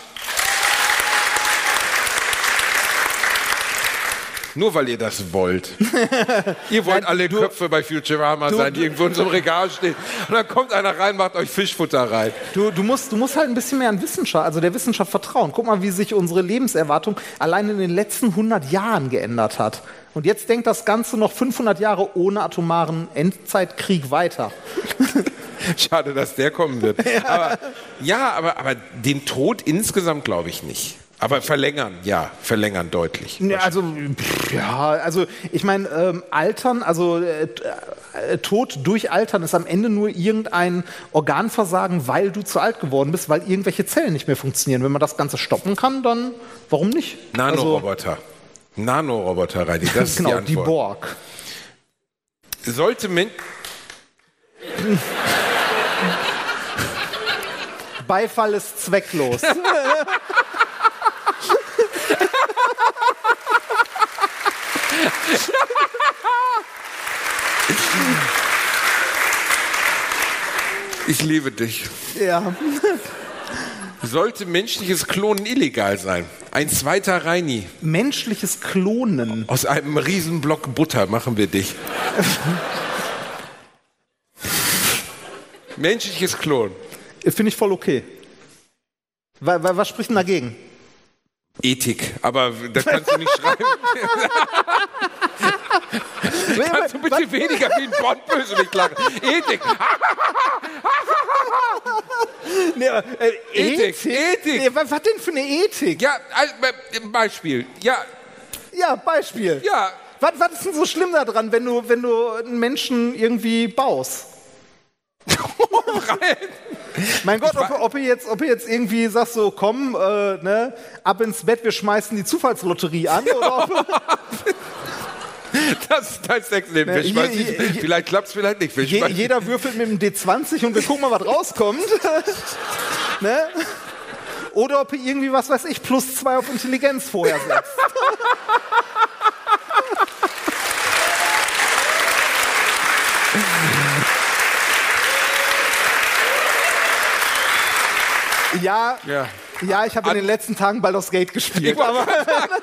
Nur weil ihr das wollt. *laughs* ihr wollt Nein, alle du- Köpfe bei Futurama sein, die du- irgendwo in so einem Regal stehen. Und dann kommt einer rein, macht euch Fischfutter rein. Du, du, musst, du musst halt ein bisschen mehr an Wissenschaft, also der Wissenschaft vertrauen. Guck mal, wie sich unsere Lebenserwartung allein in den letzten 100 Jahren geändert hat. Und jetzt denkt das Ganze noch 500 Jahre ohne atomaren Endzeitkrieg weiter. *laughs* Schade, dass der kommen wird. *laughs* Aber, ja, aber, aber den Tod insgesamt glaube ich nicht. Aber verlängern, ja, verlängern deutlich. Ja, also, pff, ja, also ich meine, ähm, Altern, also äh, äh, Tod durch Altern ist am Ende nur irgendein Organversagen, weil du zu alt geworden bist, weil irgendwelche Zellen nicht mehr funktionieren. Wenn man das Ganze stoppen kann, dann warum nicht? Also, Nanoroboter. Nanoroboter, Reini, das ist genau, die die Antwort. Borg. Sollte Men Beifall ist zwecklos. *laughs* *laughs* Ich liebe dich. ja. Sollte menschliches Klonen illegal sein? Ein zweiter Reini. Menschliches Klonen. Aus einem Riesenblock Butter machen wir dich. *laughs* menschliches Klon. Finde ich voll okay. Wa- wa- Was spricht denn dagegen? Ethik. Aber das kannst du nicht *laughs* schreiben. kannst du bitte weniger wie ein Bondbösewicht lachen? Ethik. *laughs* Nee, äh, Ethik, Ethik. Nee, was, was denn für eine Ethik? Ja, also, äh, Beispiel. Ja, Ja, Beispiel. ja. Was, was ist denn so schlimm daran, wenn du, wenn du einen Menschen irgendwie baust? *laughs* mein Gott, ob, ob, ihr jetzt, ob ihr jetzt irgendwie sagt, so komm, äh, ne, ab ins Bett, wir schmeißen die Zufallslotterie an. *laughs* Oder ob, Das ist dein Sexleben. Wir Je- je- je- vielleicht klappt es, vielleicht nicht. Jeder würfelt mit dem D20 und wir gucken mal, was rauskommt. *laughs* ne? Oder ob ihr irgendwie, was weiß ich, plus zwei auf Intelligenz vorher setzt. Ja, Ja. ja, ich habe in den letzten Tagen Baldur's Gate gespielt. Aber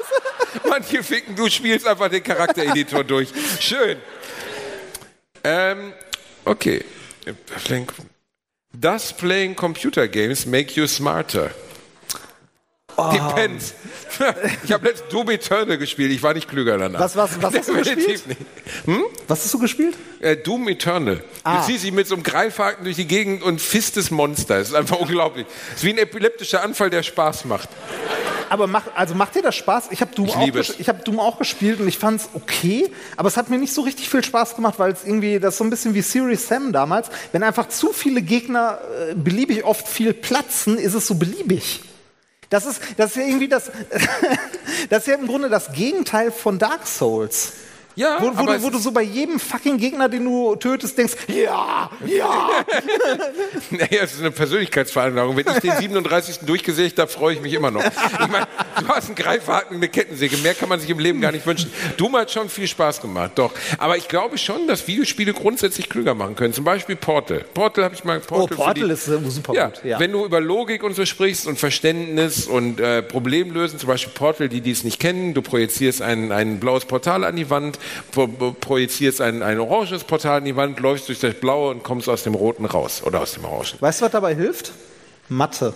*laughs* Manche ficken, du spielst einfach den Charaktereditor durch. Schön. Ähm, okay. Does playing computer games make you smarter? Depends. Ich habe letztens Doom Eternal gespielt. Ich war nicht klüger danach. Was- was- was hast du gespielt? nicht. was hast du gespielt? Äh, Doom Eternal. Ah. Du ziehst dich mit so einem Greifhaken durch die Gegend und fisst das Monster. Das ist einfach unglaublich. Das ist wie ein epileptischer Anfall, der Spaß macht. aber mach, also macht dir das Spaß? Ich habe Doom, Ich auch liebe ges- es. ich hab Doom auch gespielt und ich fand es okay, aber es hat mir nicht so richtig viel Spaß gemacht, weil es irgendwie, das ist so ein bisschen wie Serious Sam damals. Wenn einfach zu viele Gegner äh, beliebig oft viel platzen, ist es so beliebig. Das ist, das ist irgendwie das, *laughs* das ist ja im Grunde das Gegenteil von Dark Souls. Ja, Wo, wo, du, wo du so bei jedem fucking Gegner, den du tötest, denkst, ja, ja. *laughs* Naja, es ist eine Persönlichkeitsveranlagung. Wenn ich den 37. durchgesägt habe, freue ich mich immer noch. Ich meine, du hast einen Greifhaken, eine Kettensäge. Mehr kann man sich im Leben gar nicht wünschen. Doom hat schon viel Spaß gemacht, doch. Aber ich glaube schon, dass Videospiele grundsätzlich klüger machen können. Zum Beispiel Portal. Portal habe ich mal Oh, Portal, für Portal die- ist äh, super ja, gut. Ja. wenn du über Logik und so sprichst und Verständnis und äh, Problemlösen, zum Beispiel Portal, die die es nicht kennen, du projizierst ein, ein blaues Portal an die Wand, projizierst ein, ein oranges Portal an die Wand, läufst durch das blaue und kommst aus dem roten raus oder aus dem orangen. Weißt du, was dabei hilft? Mathe.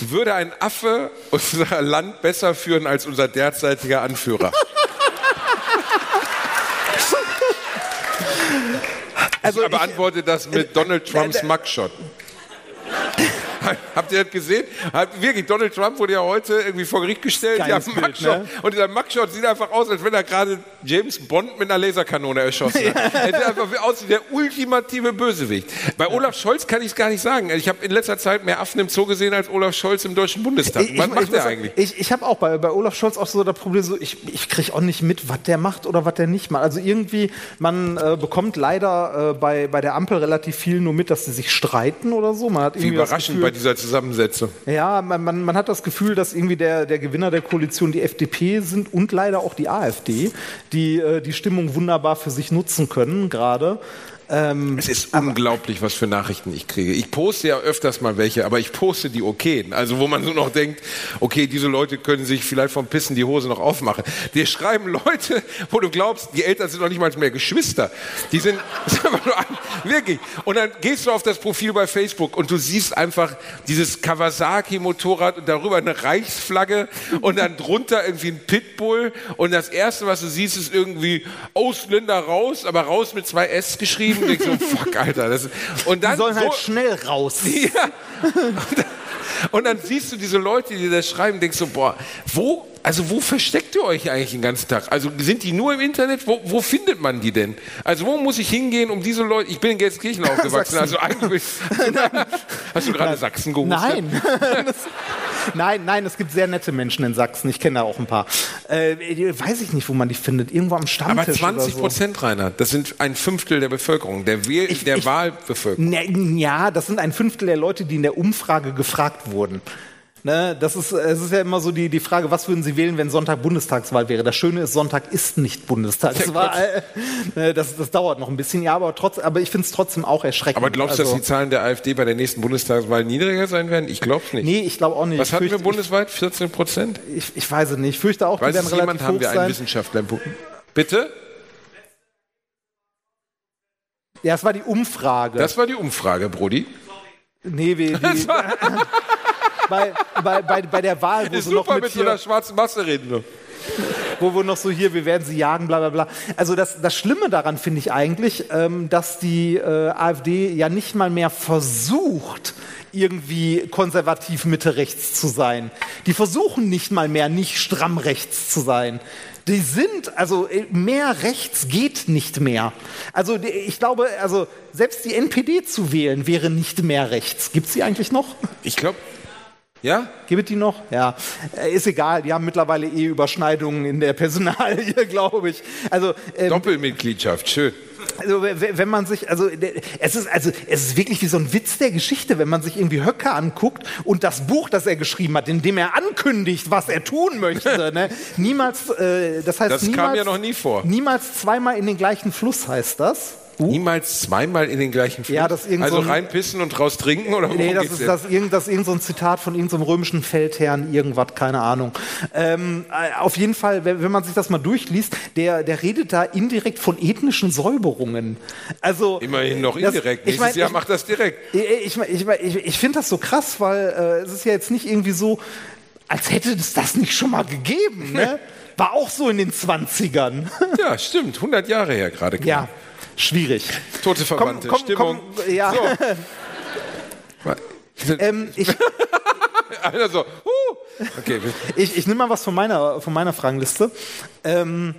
Würde ein Affe unser Land besser führen als unser derzeitiger Anführer? Also ich beantworte das mit Donald Trumps Mugshot. *laughs* Habt ihr das gesehen? Hat, wirklich, Donald Trump wurde ja heute irgendwie vor Gericht gestellt. Ja, Bild, Mugshot. ne? Und dieser Mugshot sieht einfach aus, als wenn er gerade James Bond mit einer Laserkanone erschossen hat. *laughs* Er sieht einfach wie aus wie der ultimative Bösewicht. Bei Olaf Scholz kann ich es gar nicht sagen. Ich habe in letzter Zeit mehr Affen im Zoo gesehen als Olaf Scholz im Deutschen Bundestag. Was macht muss der sagen, eigentlich? Ich, ich habe auch bei, bei Olaf Scholz auch so das Problem, so, ich, ich kriege auch nicht mit, was der macht oder was der nicht macht. Also irgendwie, man äh, bekommt leider äh, bei, bei der Ampel relativ viel nur mit, dass sie sich streiten oder so. Man hat Wie irgendwie das überraschend Gefühl, bei dieser Zusammensetzung. Ja, man, man, man hat das Gefühl, dass irgendwie der, der Gewinner der Koalition die FDP sind und leider auch die AfD, die äh, die Stimmung wunderbar für sich nutzen können gerade. Ähm, Es ist unglaublich, was für Nachrichten ich kriege. Ich poste ja öfters mal welche, aber ich poste die okayen. Also wo man so noch denkt, okay, diese Leute können sich vielleicht vom Pissen die Hose noch aufmachen. Dir schreiben Leute, wo du glaubst, die Eltern sind noch nicht mal mehr Geschwister. Die sind *laughs* wirklich. Und dann gehst du auf das Profil bei Facebook und du siehst einfach dieses Kawasaki-Motorrad und darüber eine Reichsflagge und dann drunter irgendwie ein Pitbull. Und das Erste, was du siehst, ist irgendwie Ausländer raus, aber raus mit zwei S geschrieben. Und ich so, fuck, Alter. Das, und dann die sollen so, halt schnell raus. *laughs* ja. Und dann, und dann siehst du diese Leute, die das schreiben, denkst so, boah, wo, also wo versteckt ihr euch eigentlich den ganzen Tag? Also sind die nur im Internet? Wo, wo findet man die denn? Also wo muss ich hingehen, um diese Leute, ich bin in Gelsenkirchen *laughs* aufgewachsen, also eigentlich, *laughs* hast du gerade Sachsen gehustet? Nein. *laughs* Nein, nein, es gibt sehr nette Menschen in Sachsen. Ich kenne da auch ein paar. Äh, weiß ich nicht, wo man die findet. Irgendwo am Aber Stammtisch 20 oder so. Prozent, Reinhard, das sind ein Fünftel der Bevölkerung, der, Wähl Ich- der ich- Wahlbevölkerung. Ne, Ja, das sind ein Fünftel der Leute, die in der Umfrage gefragt wurden. Ne, das ist, es ist ja immer so die, die Frage, was würden Sie wählen, wenn Sonntag Bundestagswahl wäre? Das Schöne ist, Sonntag ist nicht Bundestagswahl. Äh, *laughs* das, das dauert noch ein bisschen, ja, aber, trotz, aber ich finde es trotzdem auch erschreckend. Aber glaubst du, dass Also, die Zahlen der AfD bei der nächsten Bundestagswahl niedriger sein werden? Ich glaube nicht. Nee, ich glaube auch nicht. Was hatten wir bundesweit? 14 Prozent? Ich, ich weiß es nicht. Ich fürchte auch, Weiß die werden relativ jemand? Haben hoch wir einen sein. Wissenschaftler im? Bitte? Ja, es war die Umfrage. Das war die Umfrage, Brody. nee, wie, *laughs* bei, bei, bei, bei der Wahl, wo ist sie noch mit mit so einer schwarzen Masse reden. du. wo wir noch so hier, wir werden sie jagen, bla bla bla. Also das, das Schlimme daran finde ich eigentlich, ähm, dass die äh, AfD ja nicht mal mehr versucht, irgendwie konservativ Mitte rechts zu sein. Die versuchen nicht mal mehr nicht stramm rechts zu sein. Die sind, also äh, mehr rechts geht nicht mehr. Also ich glaube, also selbst die NPD zu wählen wäre nicht mehr rechts. Gibt sie eigentlich noch? Ich glaube, ja? Gibt es die noch? Ja, Äh, ist egal. Die haben mittlerweile eh Überschneidungen in der Personalie, *laughs* glaube ich. Also, ähm, Doppelmitgliedschaft, schön. also wenn man sich, also es ist also es ist wirklich wie so ein Witz der Geschichte, wenn man sich irgendwie Höcke anguckt und das Buch, das er geschrieben hat, in dem er ankündigt, was er tun möchte. ne? Niemals, äh, das heißt Das kam niemals, ja noch nie vor. Niemals zweimal in den gleichen Fluss heißt das. Niemals zweimal in den gleichen Fluss. Ja, das Also so ein- reinpissen und raus trinken oder Nee, das ist, das, irgend, das irgend so ein Zitat von irgendeinem römischen Feldherrn, irgendwas, keine Ahnung. Ähm, äh, auf jeden Fall, wenn, wenn man sich das mal durchliest, der, der redet da indirekt von ethnischen Säuberungen. Also Immerhin noch das- indirekt. Ich Nächstes mein, Jahr ich, macht das direkt. ich, ich, ich, ich, ich finde das so krass, weil äh, es ist ja jetzt nicht irgendwie so, als hätte es das nicht schon mal gegeben, ne? *laughs* War auch so in den 20ern. Ja, stimmt. 100 Jahre her gerade. ja, schwierig. Tote Verwandte, Komm, komm, Stimmung. komm, ja. *laughs* Ähm, ich, *laughs* Einer so, huh. Okay, ich, ich nehme mal was von meiner, von meiner Fragenliste. Ähm,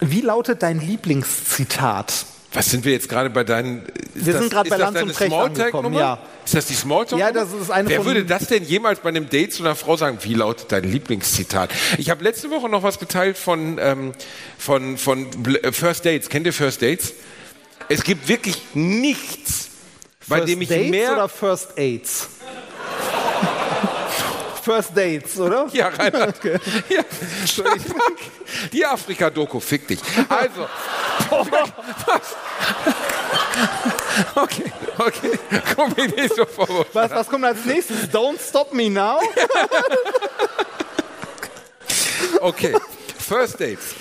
wie lautet dein Lieblingszitat? was sind wir jetzt gerade bei deinen... Wir das- sind gerade bei Lanz und Precht angekommen, ja. Ist das die Smalltalk? Ja, das ist eine Wer würde das denn jemals bei einem Date zu einer Frau sagen? Wie lautet dein Lieblingszitat? Ich habe letzte Woche noch was geteilt von, ähm, von, von äh, First Dates. Kennt ihr First Dates? Es gibt wirklich nichts, bei First dem ich Dates mehr... oder First Aids? *laughs* First Dates, oder? Ja, Reinhard. Ja, Entschuldigung. *laughs* Die Afrika-Doku, fick dich. Also. Was? *laughs* Okay, okay. Komm mir nicht so vor. Was, was kommt als nächstes? Don't stop me now? Okay. First Dates.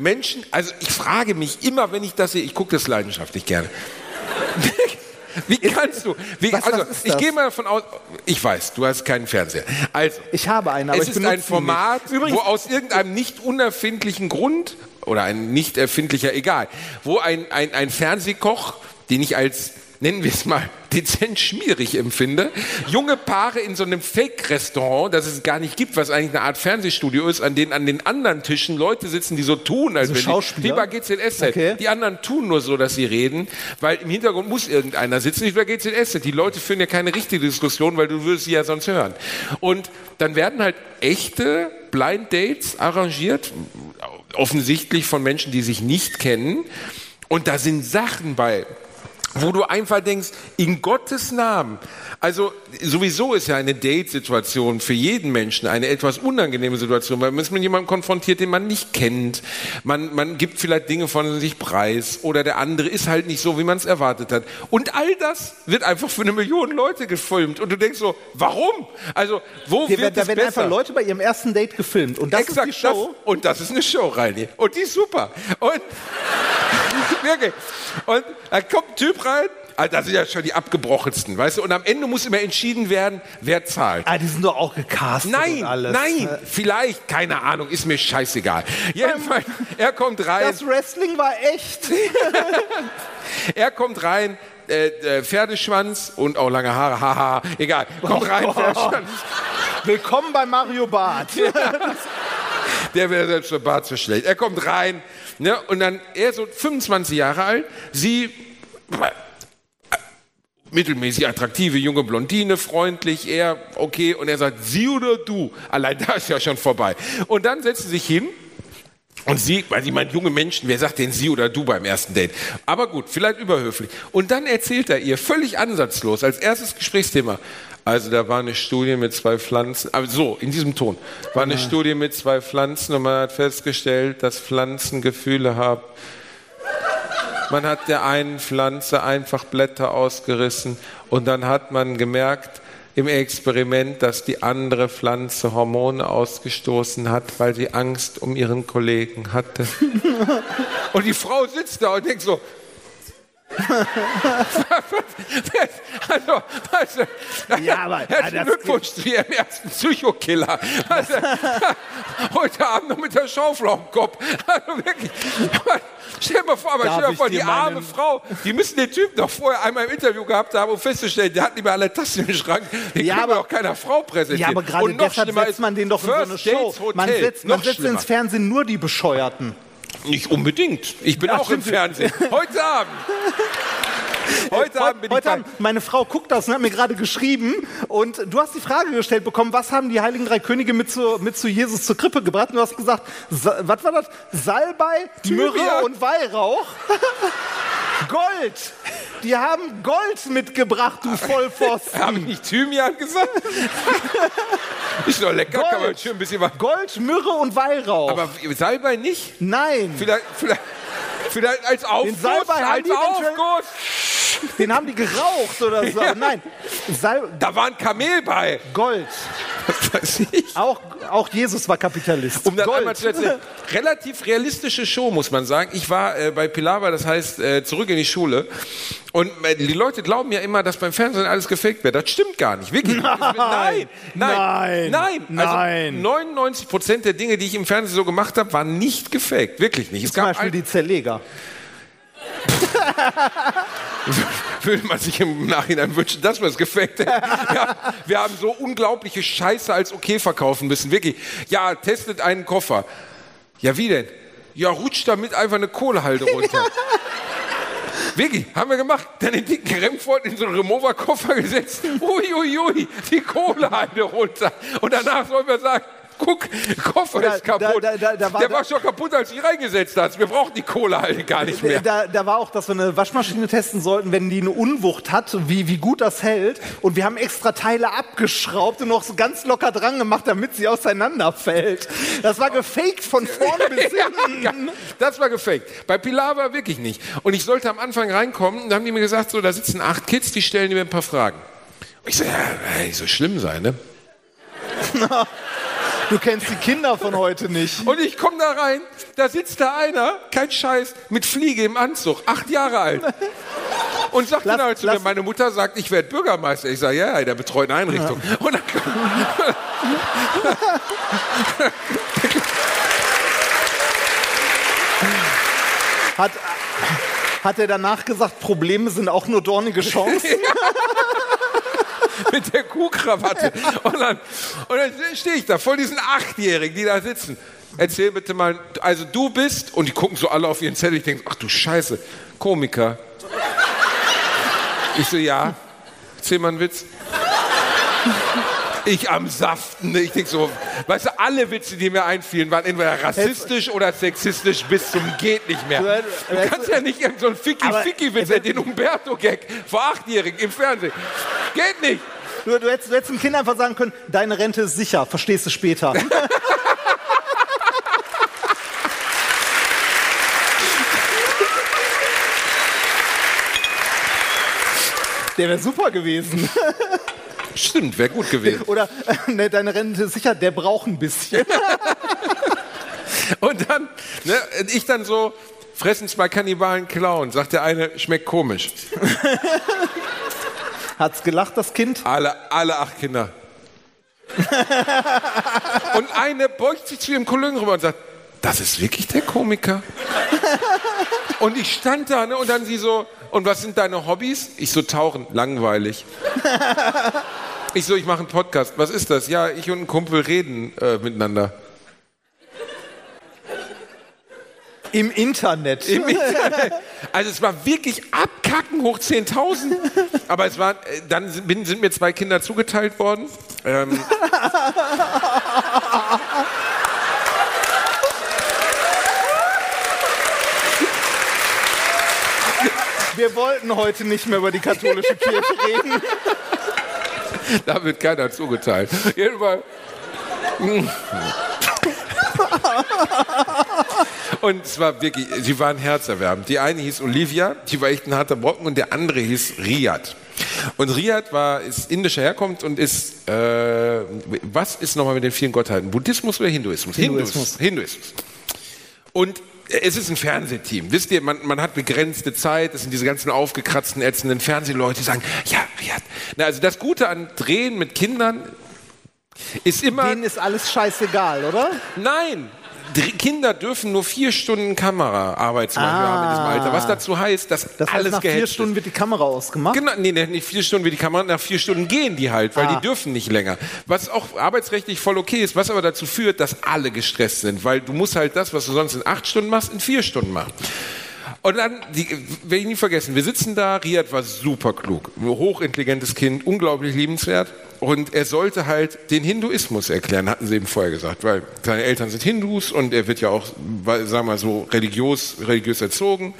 Menschen, also ich frage mich immer, wenn ich das sehe, ich gucke das leidenschaftlich gerne. *laughs* Wie kannst du? Wie, Was- was also, ist ich gehe mal davon aus, ich weiß, du hast keinen Fernseher. Also, Ich habe einen, aber es ich ist ein Format. Übrigens- wo aus irgendeinem nicht unerfindlichen Grund oder ein nicht erfindlicher, egal, wo ein, ein, ein Fernsehkoch, den ich als, nennen wir es mal, dezent schmierig empfinde, junge Paare in so einem Fake-Restaurant, das es gar nicht gibt, was eigentlich eine Art Fernsehstudio ist, an denen an den anderen Tischen Leute sitzen, die so tun, als So wenn die, wie bei GZSZ. Okay. Die anderen tun nur so, dass sie reden, weil im Hintergrund muss irgendeiner sitzen, nicht bei GZSZ. Die Leute führen ja keine richtige Diskussion, weil du würdest sie ja sonst hören. Und dann werden halt echte Blind Dates arrangiert, offensichtlich von Menschen, die sich nicht kennen. Und da sind Sachen bei, wo du einfach denkst, in Gottes Namen. Also sowieso ist ja eine Date-Situation für jeden Menschen eine etwas unangenehme Situation, weil man ist mit jemandem konfrontiert, den man nicht kennt. Man, man gibt vielleicht Dinge von sich preis oder der andere ist halt nicht so, wie man es erwartet hat. Und all das wird einfach für eine Million Leute gefilmt. Und du denkst so, warum? Also wo Hier, wird da es werden besser? einfach Leute bei ihrem ersten Date gefilmt. Und das Exakt ist die Show. Das, und das ist eine Show, Reini. Und die ist super. Und *laughs* wirklich. Und da kommt ein Typ rein. Also das sind ja schon die abgebrochensten, weißt du? Und am Ende muss immer entschieden werden, wer zahlt. Ah, die sind doch auch gecastet Nein, und alles. nein, vielleicht, keine Ahnung, ist mir scheißegal. Jedenfalls, er kommt rein, Das Wrestling war echt. *laughs* er kommt rein, äh, äh, Pferdeschwanz und auch lange Haare, haha, egal. Kommt rein, Pferdeschwanz. Willkommen bei Mario Barth. *laughs* Der wäre selbst für Bart zu schlecht. Er kommt rein, ne, und dann, er so 25 Jahre alt, sie mittelmäßig attraktive junge Blondine, freundlich, er okay, und er sagt, sie oder du? Allein da ist ja schon vorbei. Und dann setzt sie sich hin, und sie, weil sie meint, junge Menschen, wer sagt denn sie oder du beim ersten Date? Aber gut, vielleicht überhöflich. Und dann erzählt er ihr völlig ansatzlos, als erstes Gesprächsthema. Also da war eine Studie mit zwei Pflanzen, aber so, in diesem Ton, war eine Studie mit zwei Pflanzen und man hat festgestellt, dass Pflanzen Gefühle haben. Man hat der einen Pflanze einfach Blätter ausgerissen und dann hat man gemerkt im Experiment, dass die andere Pflanze Hormone ausgestoßen hat, weil sie Angst um ihren Kollegen hatte. *laughs* Und die Frau sitzt da und denkt so, *laughs* also, also, Ja, aber- herzlichen Glückwunsch zu Ihrem ersten Psychokiller. Also, *laughs* heute Abend noch mit der Schaufel auf dem Kopf. Also wirklich. Stell dir mal vor, aber Darf stell dir ich vor, die arme Frau, die müssen den Typen doch vorher einmal im Interview gehabt haben, um festzustellen, der hat nicht mehr alle Tassen im Schrank. Den Ja, wir aber- doch keiner Frau präsentieren. Ja, aber gerade Und noch deshalb setzt ist man den doch in so eine Show. Hotel. Man setzt, man noch setzt ins Fernsehen nur die Bescheuerten. Nicht unbedingt. Ich bin Ja, auch im. Fernsehen. *laughs* Heute Abend. Heute Abend bin Heute ich Abend, meine Frau guckt das und hat mir gerade geschrieben und du hast die Frage gestellt bekommen, was haben die Heiligen Drei Könige mit zu, mit zu Jesus zur Krippe gebracht? Und du hast gesagt, Sa was war das? Salbei, Myrrhe und Weihrauch. *laughs* Gold. Die haben Gold mitgebracht, du Vollpfosten. Habe ich nicht Thymian gesagt? *laughs* ist doch lecker, kann man Gold. schön ein bisschen was. Gold, Myrrhe und Weihrauch. Aber Salbei nicht? Nein, Vielleicht, vielleicht, vielleicht als Aufguss, Salbei haben als die eventuell- Aufguss. den haben die geraucht oder so. Ja. Nein, Sal Da war ein Kamel bei. Gold. was weiß ich. Auch, auch Jesus war Kapitalist. Um dann Gold. einmal zu erzählen, relativ realistische Show, muss man sagen. Ich war äh, bei Pilawa, das heißt äh, zurück in die Schule. Und äh, die Leute glauben ja immer, dass beim Fernsehen alles gefaked wird. Das stimmt gar nicht. Wirklich. Nein, *laughs* nein, nein, nein. nein. Also 99 Prozent der Dinge, die ich im Fernsehen so gemacht habe, waren nicht gefaked. Wirklich nicht. Es Zum Beispiel die Zerleger. *laughs* würde man sich im Nachhinein wünschen, dass wir es hätten. Ja, wir haben so unglaubliche Scheiße als okay verkaufen müssen. Wirklich. Ja, testet einen Koffer. Ja, wie denn? Ja, rutscht damit einfach eine Kohlehalde runter. *laughs* Wirklich, haben wir gemacht. Dann den dicken Rempfort in so einen Remover-Koffer gesetzt. Uiuiui, ui, ui, die Kohlehalde runter. Und danach sollen wir sagen, guck, Koffer Oder ist kaputt. da- da- da war- Der war schon kaputt, als ich reingesetzt hast. Wir brauchen die Kohlehalde gar nicht mehr. Da, war auch, dass wir eine Waschmaschine testen sollten, wenn die eine Unwucht hat, wie, wie gut das hält. Und wir haben extra Teile abgeschraubt und noch so ganz locker dran gemacht, damit sie auseinanderfällt. Das war gefaked von vorne bis *laughs* hinten. Ja, das war gefaked. Bei Pilar war wirklich nicht. Und ich sollte am Anfang reinkommen und da haben die mir gesagt, so, da sitzen acht Kids, die stellen mir ein paar Fragen. Und ich so, ja, so schlimm sein, ne? *laughs* Du kennst die Kinder von heute nicht. Und ich komme da rein, da sitzt da einer, kein Scheiß, mit Fliege im Anzug, acht Jahre alt. Und sagt Lass- dann halt zu mir, lass- meine Mutter sagt, ich werde Bürgermeister. Ich sage, ja, in der betreuten Einrichtung. Und dann, Hat, hat er danach gesagt, Probleme sind auch nur dornige Chancen? *laughs* *laughs* *laughs* mit der Kuhkrawatte. Und dann, und dann stehe ich da vor diesen Achtjährigen, die da sitzen. Erzähl bitte mal, also du bist, und die gucken so alle auf ihren Zettel, ich denke, ach du Scheiße, Komiker. Ich so, ja, erzähl mal einen Witz. Ich am Saften. Ich denke so, weißt du, alle Witze, die mir einfielen, waren entweder rassistisch oder sexistisch bis zum geht nicht mehr. Du- Du kannst ja nicht irgendeinen so Ficky-Ficky-Witz, den Umberto-Gag vor Achtjährigen im Fernsehen. Geht nicht. Du, du, hättest, du hättest dem Kind einfach sagen können, deine Rente ist sicher, verstehst du später. *laughs* Der wäre super gewesen. *laughs* Stimmt, wäre gut gewesen. Oder äh, ne, deine Rente ist sicher, der braucht ein bisschen. *laughs* Und dann, ne, ich dann so, fressen zwei Kannibalen Clown, sagt der eine, schmeckt komisch. *laughs* Hat's gelacht, das Kind? Alle, alle acht Kinder. *laughs* und eine beugt sich zu ihrem Kollegen rüber und sagt, das ist wirklich der Komiker. und ich stand da, ne, und dann sie so, und was sind deine Hobbys? Ich so, tauchen, langweilig. *laughs* ich so, ich mache einen Podcast. Was ist das? Ja, ich und ein Kumpel reden äh, miteinander. Im Internet. Im Internet. Also es war wirklich abkacken hoch 10.000. Aber es war, äh, dann sind, sind mir zwei Kinder zugeteilt worden. Ähm, *laughs* Wir wollten heute nicht mehr über die katholische Kirche reden. *laughs* da wird keiner zugeteilt. Jedenfalls. *laughs* Und es war wirklich, sie waren herzerwärmend. Die eine hieß Olivia, die war echt ein harter Brocken, und der andere hieß Riyad. Und Riyad war, ist indischer Herkunft und ist, äh, was ist nochmal mit den vielen Gottheiten? Buddhismus oder Hinduismus? Hinduismus. Hinduismus. Und es ist ein Fernsehteam. Wisst ihr, man, man hat begrenzte Zeit. Es sind diese ganzen aufgekratzten, ätzenden Fernsehleute, die sagen, ja, Riyad. Na, also das Gute an Drehen mit Kindern ist immer, Denen ist alles scheißegal, oder? nein, Kinder dürfen nur vier Stunden Kameraarbeit zum Beispiel haben in diesem Alter. Was dazu heißt, dass Das heißt, alles nach vier Stunden ist. wird die Kamera ausgemacht. Genau, nee, nee, nicht vier Stunden wie die Kamera, nach vier Stunden gehen die halt, weil Ah. die dürfen nicht länger. Was auch arbeitsrechtlich voll okay ist, was aber dazu führt, dass alle gestresst sind, weil du musst halt das, was du sonst in acht Stunden machst, in vier Stunden machen. Und dann, die, werde ich nie vergessen, wir sitzen da, Riyad war super klug, hochintelligentes Kind, unglaublich liebenswert. Und er sollte halt den Hinduismus erklären, hatten sie eben vorher gesagt, weil seine Eltern sind Hindus und er wird ja auch, sagen wir mal so, religiös, religiös erzogen.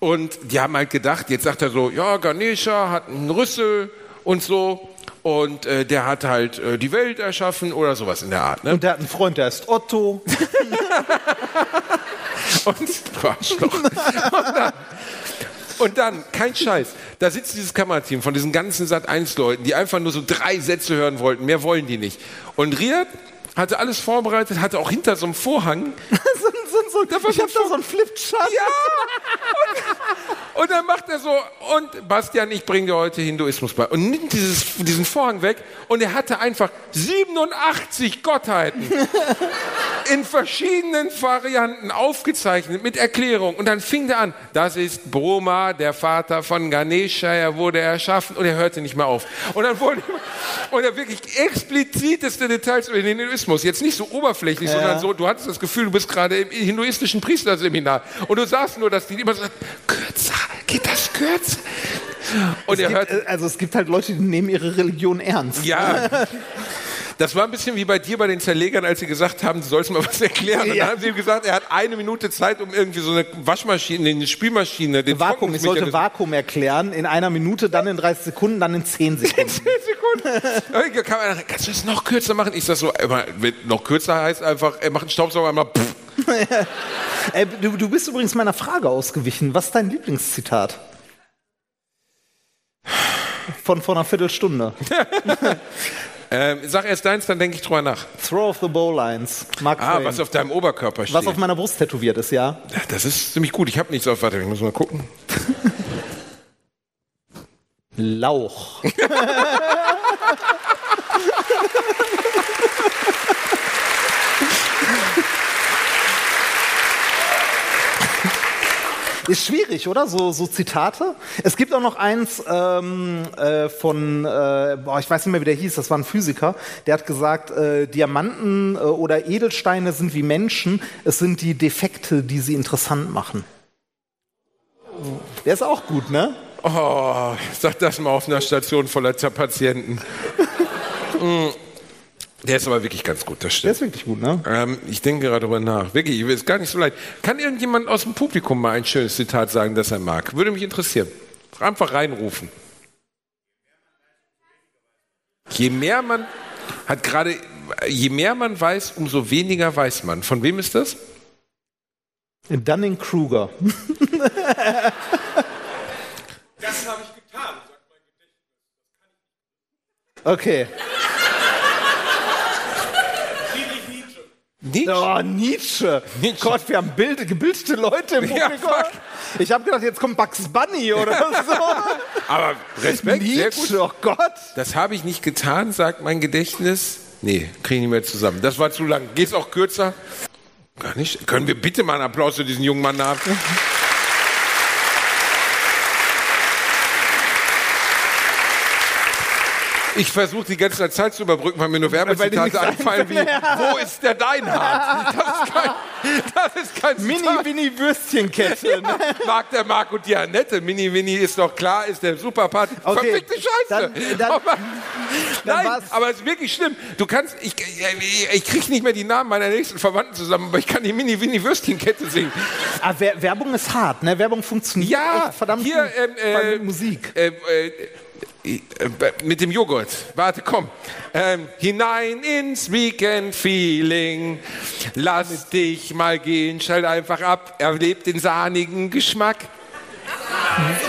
Und die haben halt gedacht, jetzt sagt er so, ja, Ganesha hat einen Rüssel und so. Und äh, der hat halt äh, die Welt erschaffen oder sowas in der Art. Ne? Und der hat einen Freund, der heißt Otto. *laughs* Und du Arschloch. Und dann, Und dann, kein Scheiß, da sitzt dieses Kamerateam von diesen ganzen Sat1-Leuten, die einfach nur so drei Sätze hören wollten, mehr wollen die nicht. Und Riad hatte alles vorbereitet, hatte auch hinter so einem Vorhang *laughs* so, so, so, Da war ich hab da so einen Flipchart. Ja! Und, und dann macht er so, und Bastian, ich bringe dir heute Hinduismus bei. Und nimmt dieses, diesen Vorhang weg und er hatte einfach 87 Gottheiten *laughs* in verschiedenen Varianten aufgezeichnet mit Erklärung. Und dann fing er an, das ist Brahma, der Vater von Ganesha, er wurde erschaffen und er hörte nicht mehr auf. Und dann wurde und er wirklich expliziteste Details über den Hinduismus. Jetzt nicht so oberflächlich, sondern so, du hattest das Gefühl, du bist gerade im hinduistischen Priesterseminar. Und du sahst nur, dass die immer so, kürzer, geht das kürzer? Und er Es hört, gibt, äh, also es gibt halt Leute, die nehmen ihre Religion ernst. ja. *laughs* Das war ein bisschen wie bei dir bei den Zerlegern, als sie gesagt haben, du sollst mal was erklären. Und Ja. dann haben sie ihm gesagt, er hat eine Minute Zeit, um irgendwie so eine Waschmaschine, eine Spülmaschine, den Vakuum, ich sollte Vakuum erklären in einer Minute, dann in 30 Sekunden, dann in 10 *laughs* Sekunden. 10 Sekunden. *laughs* Kann man, kannst du das noch kürzer machen? Ich sag so, noch kürzer heißt einfach, er macht einen Staubsauger einmal. Pff. *laughs* äh, du, du bist übrigens meiner Frage ausgewichen. Was ist dein Lieblingszitat? *sighs* Von vor einer Viertelstunde. Ähm, sag erst deins, dann denke ich drüber nach. Throw of the Bowlines. Mark Ah, Twain. was auf deinem Oberkörper steht. was auf meiner Brust tätowiert ist, ja. Ja, das ist ziemlich gut. Ich habe nichts auf. Warte, ich muss mal gucken. *laughs* Lauch. *laughs* Ist schwierig, oder? So, so Zitate. Es gibt auch noch eins ähm, äh, von, äh, boah, ich weiß nicht mehr, wie der hieß, das war ein Physiker, der hat gesagt, äh, Diamanten äh, oder Edelsteine sind wie Menschen, es sind die Defekte, die sie interessant machen. Der ist auch gut, ne? Oh, sag das mal auf einer Station voller Patienten. *laughs* Mm. Der ist aber wirklich ganz gut, das Der stimmt. ist wirklich gut, ne? Ähm, ich denke gerade darüber nach. Wirklich, ich will es gar nicht so leid. Kann irgendjemand aus dem Publikum mal ein schönes Zitat sagen, das er mag? Würde mich interessieren. Einfach reinrufen. Je mehr man hat gerade, je mehr man weiß, umso weniger weiß man. Von wem ist das? Dunning-Kruger. *laughs* Das habe ich getan. Okay. Nietzsche. Oh, Nietzsche. Nietzsche. Gott, wir haben Bild, gebildete Leute im Ja, Publikum. fuck. ich habe gedacht, jetzt kommt Bugs Bunny oder so. Aber Respekt, sehr gut. Nietzsche, oh Gott. Das habe ich nicht getan, sagt mein Gedächtnis. Nee, kriege ich nicht mehr zusammen. Das war zu lang. Geht's auch kürzer? Gar nicht. Können wir bitte mal einen Applaus für diesen jungen Mann haben? Ich versuche die ganze Zeit zu überbrücken, weil mir nur Werbezitate einfallen wie, wo ist der Deinhard? Das ist kein, das ist kein Mini Zitat. Winnie Würstchenkette. ne? Mag der Marc und die Annette. Mini Winnie ist doch klar, ist der Superpart. Okay, Verfickte Scheiße. dann- dann- aber, dann nein, war's- aber es ist wirklich schlimm. Du kannst, ich, ich, ich kriege nicht mehr die Namen meiner nächsten Verwandten zusammen, aber ich kann die Mini Winnie Würstchenkette singen. Ah, Wer Werbung ist hart, ne? Werbung funktioniert Ja, verdammt hier, ähm, äh, Musik. Äh, äh, mit dem Joghurt. Warte, komm. Ähm, hinein ins Weekend-Feeling. Lass dich mal gehen, schalt einfach ab. Erlebt den sahnigen Geschmack.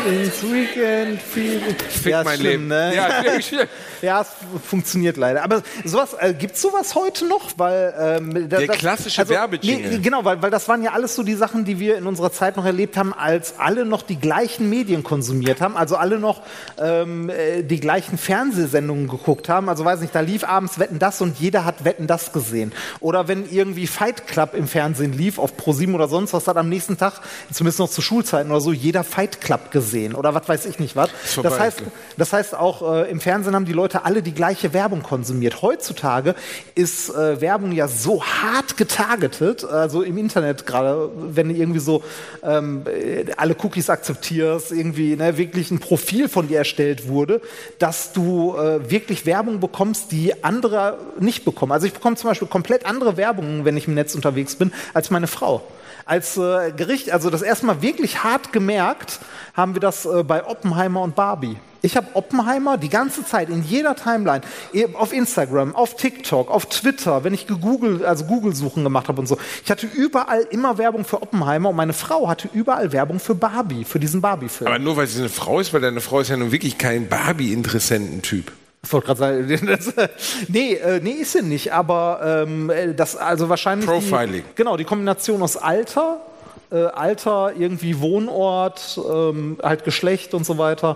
Ins Weekend Feeling. Fick ja, mein schlimm, Leben. Ne? Ja, *laughs* wirklich schlimm. Ja, es funktioniert leider. Aber sowas, äh, gibt's sowas heute noch? Weil, ähm, da- Der das- klassische Werbejingle. Nee, genau, weil, weil das waren ja alles so die Sachen, die wir in unserer Zeit noch erlebt haben, als alle noch die gleichen Medien konsumiert haben, also alle noch ähm, äh, die gleichen Fernsehsendungen geguckt haben. Also weiß nicht, da lief abends Wetten das und jeder hat Wetten das gesehen. Oder wenn irgendwie Fight Club im Fernsehen lief, auf ProSieben oder sonst was, hat am nächsten Tag, zumindest noch zu Schulzeiten oder so, jeder Fight Club gesehen. Oder was weiß ich nicht was. Das heißt, das heißt auch äh, im Fernsehen haben die Leute alle die gleiche Werbung konsumiert. Heutzutage ist äh, Werbung ja so hart getargetet, also im Internet gerade, wenn du irgendwie so ähm, äh, alle Cookies akzeptierst, irgendwie ne, wirklich ein Profil von dir erstellt wurde, dass du äh, wirklich Werbung bekommst, die andere nicht bekommen. Also ich bekomme zum Beispiel komplett andere Werbung, wenn ich im Netz unterwegs bin, als meine Frau als äh, Gericht, also das erstmal wirklich hart gemerkt, haben wir das äh, bei Oppenheimer und Barbie. Ich habe Oppenheimer die ganze Zeit in jeder Timeline, eh, auf Instagram, auf TikTok, auf Twitter, wenn ich gegoogelt, also Google-Suchen gemacht habe und so. Ich hatte überall immer Werbung für Oppenheimer und meine Frau hatte überall Werbung für Barbie, für diesen Barbie-Film. Aber nur weil sie eine Frau ist, weil deine Frau ist ja nun wirklich kein Barbie-Interessententyp. Ich wollte gerade sagen, *laughs* das, nee, äh, nee, ist sie nicht, aber ähm, äh, das also wahrscheinlich. Profiling. Die, genau, die Kombination aus Alter, äh, Alter, irgendwie Wohnort, ähm, halt Geschlecht und so weiter.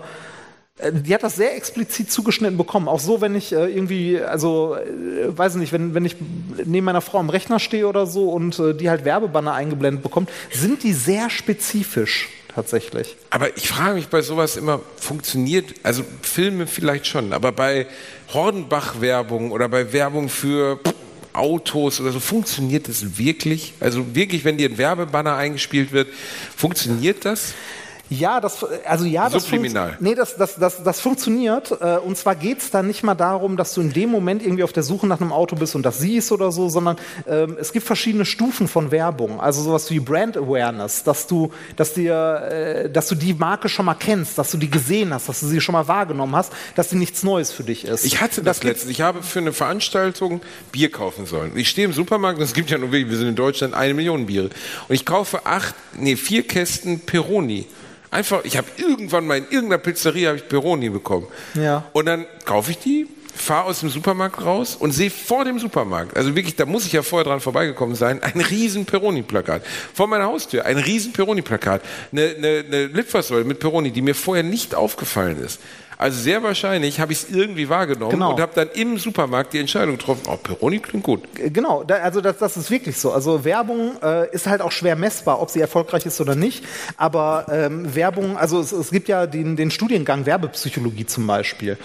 Äh, Die hat das sehr explizit zugeschnitten bekommen. Auch so, wenn ich äh, irgendwie, also, äh, weiß nicht, wenn, wenn ich neben meiner Frau am Rechner stehe oder so und die halt Werbebanner eingeblendet bekommt, sind die sehr spezifisch tatsächlich. Aber ich frage mich bei sowas immer, funktioniert, also Filme vielleicht schon, aber bei Hordenbach-Werbung oder bei Werbung für Autos oder so, funktioniert das wirklich? Also wirklich, wenn dir ein Werbebanner eingespielt wird, funktioniert das? Ja, das, also ja, das, Subliminal. nee, das, das, das, das funktioniert. Äh, Und zwar geht's dann nicht mal darum, dass du in dem Moment irgendwie auf der Suche nach einem Auto bist und das siehst oder so, sondern ähm, es gibt verschiedene Stufen von Werbung. Also sowas wie Brand Awareness, dass du, dass dir, äh, dass du die Marke schon mal kennst, dass du die gesehen hast, dass du sie schon mal wahrgenommen hast, dass sie nichts Neues für dich ist. Ich hatte das, gibt- letztens. Ich habe für eine Veranstaltung Bier kaufen sollen. Ich stehe im Supermarkt, und es gibt ja nur wir sind in Deutschland eine Million Biere. Und ich kaufe acht, nee, vier Kästen Peroni. Einfach, ich habe irgendwann mal in irgendeiner Pizzeria habe ich Peroni bekommen. Ja. Und dann kaufe ich die, fahre aus dem Supermarkt raus und sehe vor dem Supermarkt, also wirklich, da muss ich ja vorher dran vorbeigekommen sein, ein riesen Peroni-Plakat. Vor meiner Haustür, ein riesen Peroni-Plakat. Eine, eine, eine Litfaßsäule mit Peroni, die mir vorher nicht aufgefallen ist. Also sehr wahrscheinlich habe ich es irgendwie wahrgenommen Genau. und habe dann im Supermarkt die Entscheidung getroffen, oh, Peroni klingt gut. Genau, da, also das, das ist wirklich so. Also Werbung äh, ist halt auch schwer messbar, ob sie erfolgreich ist oder nicht. Aber ähm, Werbung, also es, es gibt ja den, den Studiengang Werbepsychologie zum Beispiel.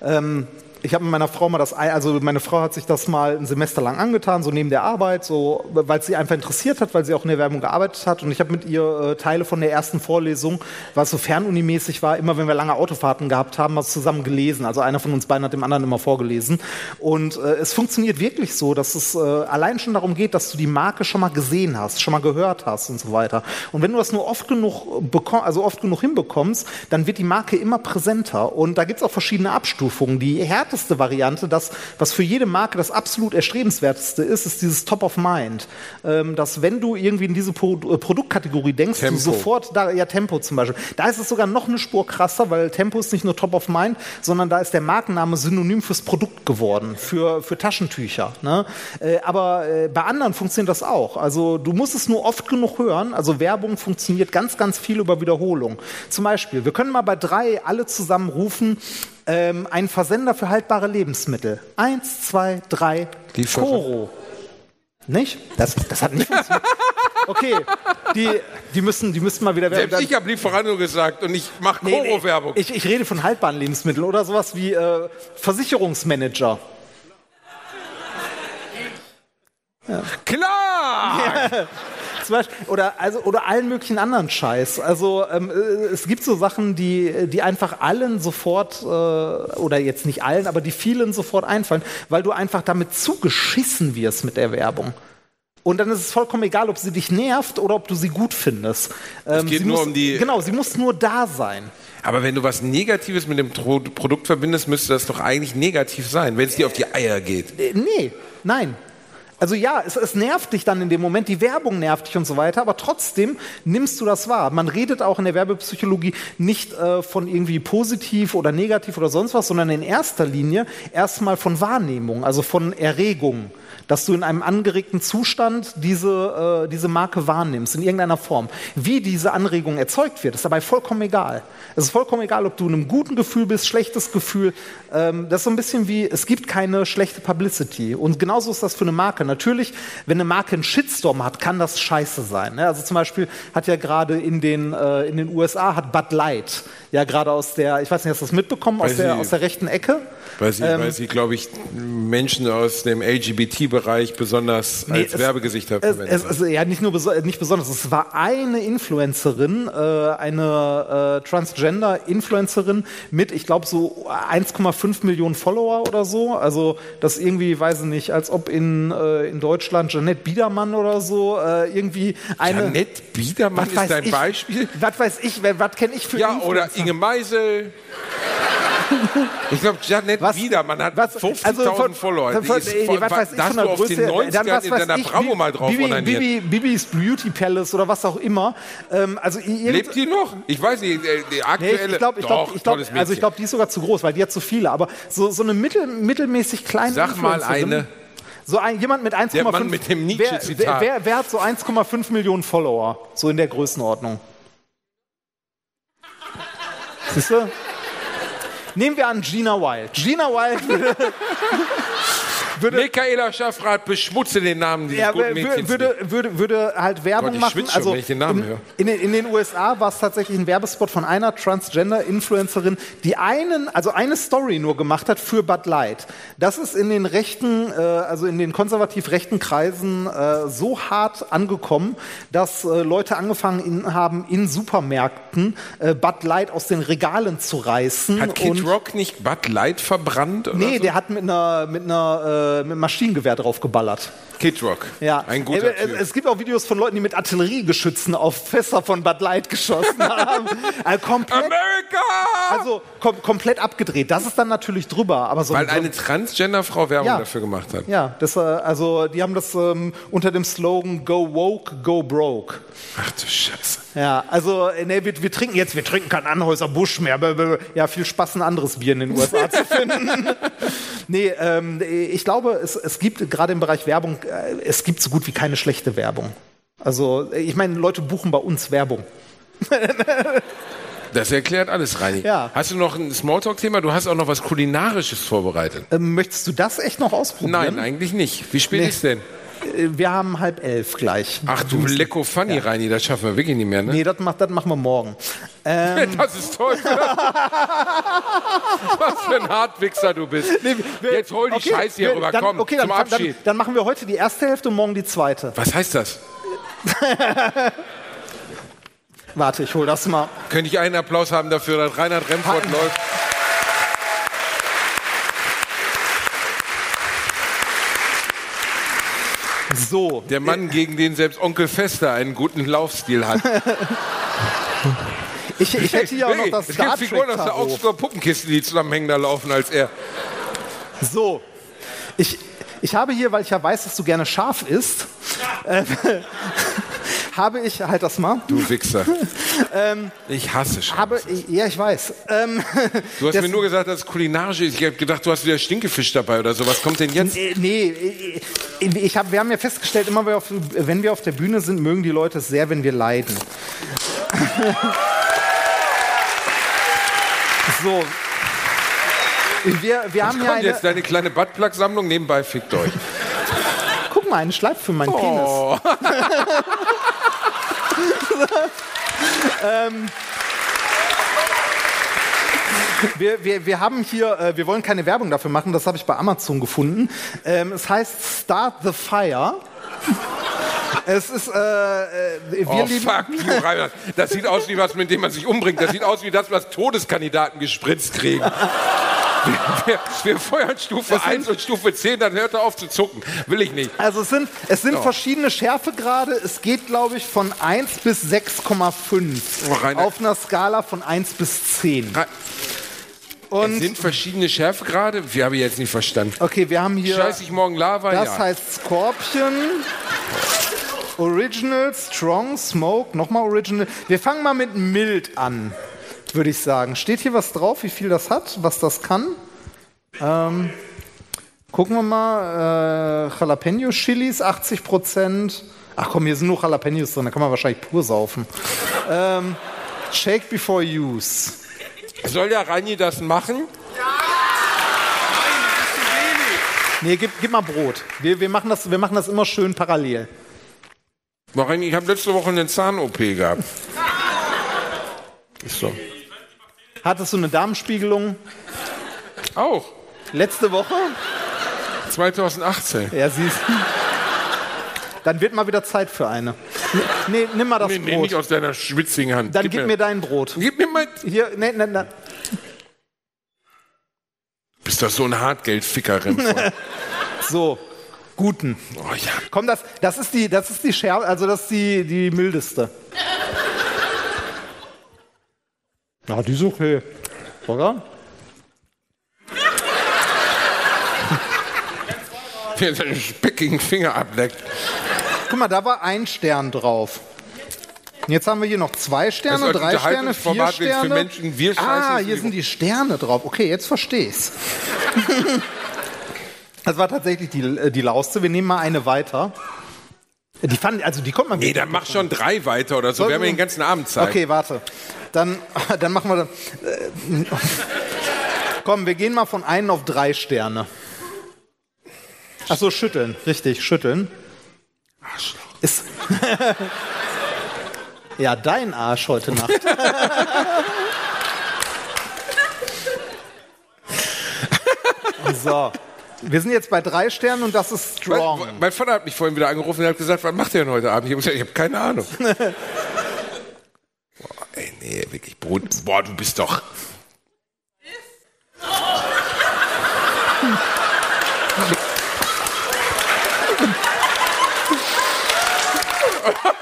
Ähm, ich habe mit meiner Frau mal das, also meine Frau hat sich das mal ein Semester lang angetan, so neben der Arbeit, so, weil sie einfach interessiert hat, weil sie auch in der Werbung gearbeitet hat. Und ich habe mit ihr äh, Teile von der ersten Vorlesung, was so fernunimäßig war, immer wenn wir lange Autofahrten gehabt haben, was zusammen gelesen. Also einer von uns beiden hat dem anderen immer vorgelesen. Und äh, es funktioniert wirklich so, dass es äh, allein schon darum geht, dass du die Marke schon mal gesehen hast, schon mal gehört hast und so weiter. Und wenn du das nur oft genug bekomm, also oft genug hinbekommst, dann wird die Marke immer präsenter. Und da gibt es auch verschiedene Abstufungen. Die härteste Variante, das, was für jede Marke das absolut erstrebenswerteste ist, ist dieses Top of Mind. Ähm, dass wenn du irgendwie in diese Pro äh, Produktkategorie denkst, Tempo. du sofort da, ja, Tempo zum Beispiel. Da ist es sogar noch eine Spur krasser, weil Tempo ist nicht nur Top of Mind, sondern da ist der Markenname synonym fürs Produkt geworden, für, für Taschentücher. Ne? Äh, aber äh, bei anderen funktioniert das auch. Also du musst es nur oft genug hören. Also Werbung funktioniert ganz, ganz viel über Wiederholung. Zum Beispiel, wir können mal bei drei alle zusammen rufen, ähm, ein Versender für haltbare Lebensmittel. Eins, zwei, drei, Lieferant. Koro. Nicht? Das, das hat nicht funktioniert. Okay, die, die, müssen, die müssen mal wieder Selbst ich habe Lieferando gesagt und ich mache Nee, nee, Koro-Werbung. Ich, ich rede von haltbaren Lebensmitteln oder sowas wie äh, Versicherungsmanager. Klar! Zum Beispiel, oder, also, oder allen möglichen anderen Scheiß. Also ähm, äh, es gibt so Sachen, die, die einfach allen sofort, äh, oder jetzt nicht allen, aber die vielen sofort einfallen, weil du einfach damit zugeschissen wirst mit der Werbung. Und dann ist es vollkommen egal, ob sie dich nervt oder ob du sie gut findest. Ähm, geht sie nur muss, um die- Genau, sie muss nur da sein. Aber wenn du was Negatives mit dem Tro Produkt verbindest, müsste das doch eigentlich negativ sein, wenn es dir auf die Eier geht. Äh, Nee, nein. Also ja, es, es nervt dich dann in dem Moment, die Werbung nervt dich und so weiter, aber trotzdem nimmst du das wahr. Man redet auch in der Werbepsychologie nicht äh, von irgendwie positiv oder negativ oder sonst was, sondern in erster Linie erstmal von Wahrnehmung, also von Erregung. Dass du in einem angeregten Zustand diese, äh, diese Marke wahrnimmst, in irgendeiner Form. Wie diese Anregung erzeugt wird, ist dabei vollkommen egal. Es ist vollkommen egal, ob du in einem guten Gefühl bist, schlechtes Gefühl. Ähm, das ist so ein bisschen wie, es gibt keine schlechte Publicity. Und genauso ist das für eine Marke. Natürlich, wenn eine Marke einen Shitstorm hat, kann das scheiße sein. Ne? Also zum Beispiel hat ja gerade in den, äh, in den USA hat Bud Light ja gerade aus der, ich weiß nicht, hast du das mitbekommen, aus der, sie- aus der rechten Ecke? Weil sie, Ähm, sie glaube ich, Menschen aus dem LGBT-Bereich besonders Nee, als es- Werbegesichter Es, verwendet es, ja, nicht nur beso nicht besonders. Es war eine Influencerin, äh, eine äh, Transgender-Influencerin mit, ich glaube, so 1,5 Millionen Follower oder so. Also das irgendwie, weiß ich nicht, als ob in äh, in Deutschland Janette Biedermann oder so, äh, irgendwie eine. Janette Biedermann ist dein ich, Beispiel? Was weiß ich, was kenne ich für Ja, oder Influencer? Inge Meisel. Ich glaube, Janette Was- Biedermann hat was- 50.000 also von- Follower. Von- ist nee, voll- was weiß ich, von du der auf Größe, den dann 90ern was in deiner ich, Bravo mal drauf Bibi. Bibi, Bibis Beauty Palace oder was auch immer. Ähm, also Lebt die noch? Ich weiß nicht, äh, die Nee, aktuelle. ich glaube, ich Doch, glaub, ich also ich glaube, die ist sogar zu groß, weil die hat zu viele. Aber so, so eine mittel, mittelmäßig kleine Sag mal eine. So ein, jemand mit 1,5 Der Mann mit dem wer, wer, wer, wer hat so 1,5 Millionen Follower? So in der Größenordnung. Siehst du? Nehmen wir an Gina Wild. Gina Wild *laughs* würde, Michaela Schaffrath beschmutze den Namen dieses ja, guten Mädchens. würde, würde, würde halt Werbung Gott, ich machen. schon, also wenn ich den Namen in, höre. In, den- in den USA war es tatsächlich ein Werbespot von einer Transgender-Influencerin, die einen, also eine Story nur gemacht hat für Bud Light. Das ist in den rechten, äh, also in den konservativ rechten Kreisen äh, so hart angekommen, dass äh, Leute angefangen in, haben, in Supermärkten äh, Bud Light aus den Regalen zu reißen. Hat Kid Rock nicht Bud Light verbrannt? Oder Nee, so? der hat mit einer, mit einer äh, mit Maschinengewehr drauf geballert. Kid Rock. Ja, Ein guter Äh, Typ. Es gibt auch Videos von Leuten, die mit Artilleriegeschützen auf Fässer von Bud Light geschossen *laughs* haben. Also komplett, America! also kom komplett abgedreht. Das ist dann natürlich drüber, aber so Weil so- eine Transgender-Frau Werbung Ja. dafür gemacht hat. ja, das, äh, also die haben das ähm, unter dem Slogan Go woke, go broke. Ach du Scheiße. Ja, also äh, nee, wir, wir trinken jetzt, wir trinken kein Anhäuser Busch mehr. Ja, viel Spaß, ein anderes Bier in den USA zu finden. *laughs* nee, ähm, ich glaube, es, es gibt gerade im Bereich Werbung, äh, es gibt so gut wie keine schlechte Werbung. Also, äh, ich meine, Leute buchen bei uns Werbung. *laughs* Das erklärt alles, Reini. Ja. Hast du noch ein Smalltalk-Thema? Du hast auch noch was Kulinarisches vorbereitet. Ähm, möchtest du das echt noch ausprobieren? Nein, eigentlich nicht. Wie spät Nee. ist denn? Äh, Wir haben halb elf gleich. Ach du Lecko Funny, Reini, das schaffen wir wirklich nicht mehr, ne? Nee, das, macht, das machen wir morgen. *laughs* Das ist toll. *laughs* Was für ein Hartwichser du bist. Jetzt hol die Okay, Scheiße hier wir- rüber, dann, komm, okay, dann, zum dann, Abschied. dann machen wir heute die erste Hälfte und morgen die zweite. Was heißt das? *laughs* Warte, ich hol das mal. Könnte ich einen Applaus haben dafür, dass Reinhard Remford läuft? So. Der Mann, gegen den selbst Onkel Fester einen guten Laufstil hat. *laughs* Ich, ich hätte hier auch noch das es gibt Star Figuren aus der. Augsburger Puppenkiste, die zusammenhängen da laufen als er. So. Ich, ich habe hier, weil ich ja weiß, dass du gerne scharf isst, äh, habe ich, halt das mal, Du Wichser. *laughs* ich hasse Scharf. habe, ja, ich weiß. Ähm, Du hast mir nur gesagt, dass es kulinarisch ist. Ich habe gedacht, du hast wieder Stinkefisch dabei oder so. Was kommt denn jetzt? äh, nee, äh, ich hab, wir haben ja festgestellt, immer wenn wir, auf, der Bühne sind, mögen die Leute es sehr, wenn wir leiden. *laughs* so. Wir, wir haben Kommt eine, jetzt deine kleine Buttplug-Sammlung nebenbei, fickt euch. guck mal, eine Schleife für meinen Penis. *laughs* Oh. Wir, wir, wir haben hier, äh, wir wollen keine Werbung dafür machen, das habe ich bei Amazon gefunden. Ähm, es heißt Start the Fire. Es ist, äh, äh, wir Oh, lieben, fuck you, Reinhard. Das sieht aus wie was, mit dem man sich umbringt. Das sieht aus wie das, was Todeskandidaten gespritzt kriegen. Wir, wir, feuern Stufe 1 und Stufe 10, dann hört er auf zu zucken. Will ich nicht. also es sind, es sind Ja. verschiedene Schärfegrade. Es geht, glaube ich, von 1 bis 6,5 Oh, auf einer Skala von 1 bis 10. Ra- Und es sind verschiedene Schärfegrade. Wir haben jetzt nicht verstanden. okay, wir haben hier, Scheiß ich morgen Lava? das ja. heißt Scorpion. Original, Strong, Smoke, nochmal Original. Wir fangen mal mit mild an, würde ich sagen. Steht hier was drauf, wie viel das hat, was das kann? Ähm, gucken wir mal. Äh, Jalapeno Chilis, 80 Prozent. Ach komm, hier sind nur Jalapenos drin, da kann man wahrscheinlich pur saufen. Ähm, shake before use. Soll der Reini das machen? Nee, gib, gib mal Brot. Wir, wir, machen das, wir machen das immer schön parallel. Reini, ich habe letzte Woche eine Zahn-OP gehabt. *laughs* Ist so. Hattest du eine Darmspiegelung Auch. letzte Woche? 2018. Ja, siehst du. Dann wird mal wieder Zeit für eine. Nee, nimm mal das Nee, nee, Brot. nicht aus deiner schwitzigen Hand. Dann gib, mir dein Brot. Gib mir mal. Hier, nee, nee, nee. Bist doch so ein Hartgeldficker. *laughs* So. Guten. Oh ja. Komm, das, das ist die, das ist die Schärfe, also das ist die, die mildeste. Ja, die ist okay. Oder? *laughs* Wie er seinen speckigen Finger ableckt. Guck mal, da war ein Stern drauf. Jetzt haben wir hier noch zwei Sterne, drei Sterne, vier es für Sterne. Menschen wir ah, hier sind die Sterne drauf. Okay, jetzt verstehe ich's. *laughs* Das war tatsächlich die, äh, die Lauste. Wir nehmen mal eine weiter. Die fand, also die kommt man Nee, dann mach schon drei weiter oder so. Soll- Wir haben ja den ganzen Abend Zeit. Okay, warte. Dann, *laughs* dann machen wir. Äh, *laughs* komm, wir gehen mal von einen auf drei Sterne. Achso, schütteln. Richtig, schütteln. Ist. *laughs* ja, dein Arsch heute Nacht. so. Wir sind jetzt bei drei Sternen und das ist strong. Mein, mein Vater hat mich vorhin wieder angerufen und hat gesagt, was macht ihr denn heute Abend? Ich habe gesagt, ich habe keine Ahnung. *laughs* Boah, ey, nee, wirklich Brot. Boah, du bist doch. *laughs* *laughs*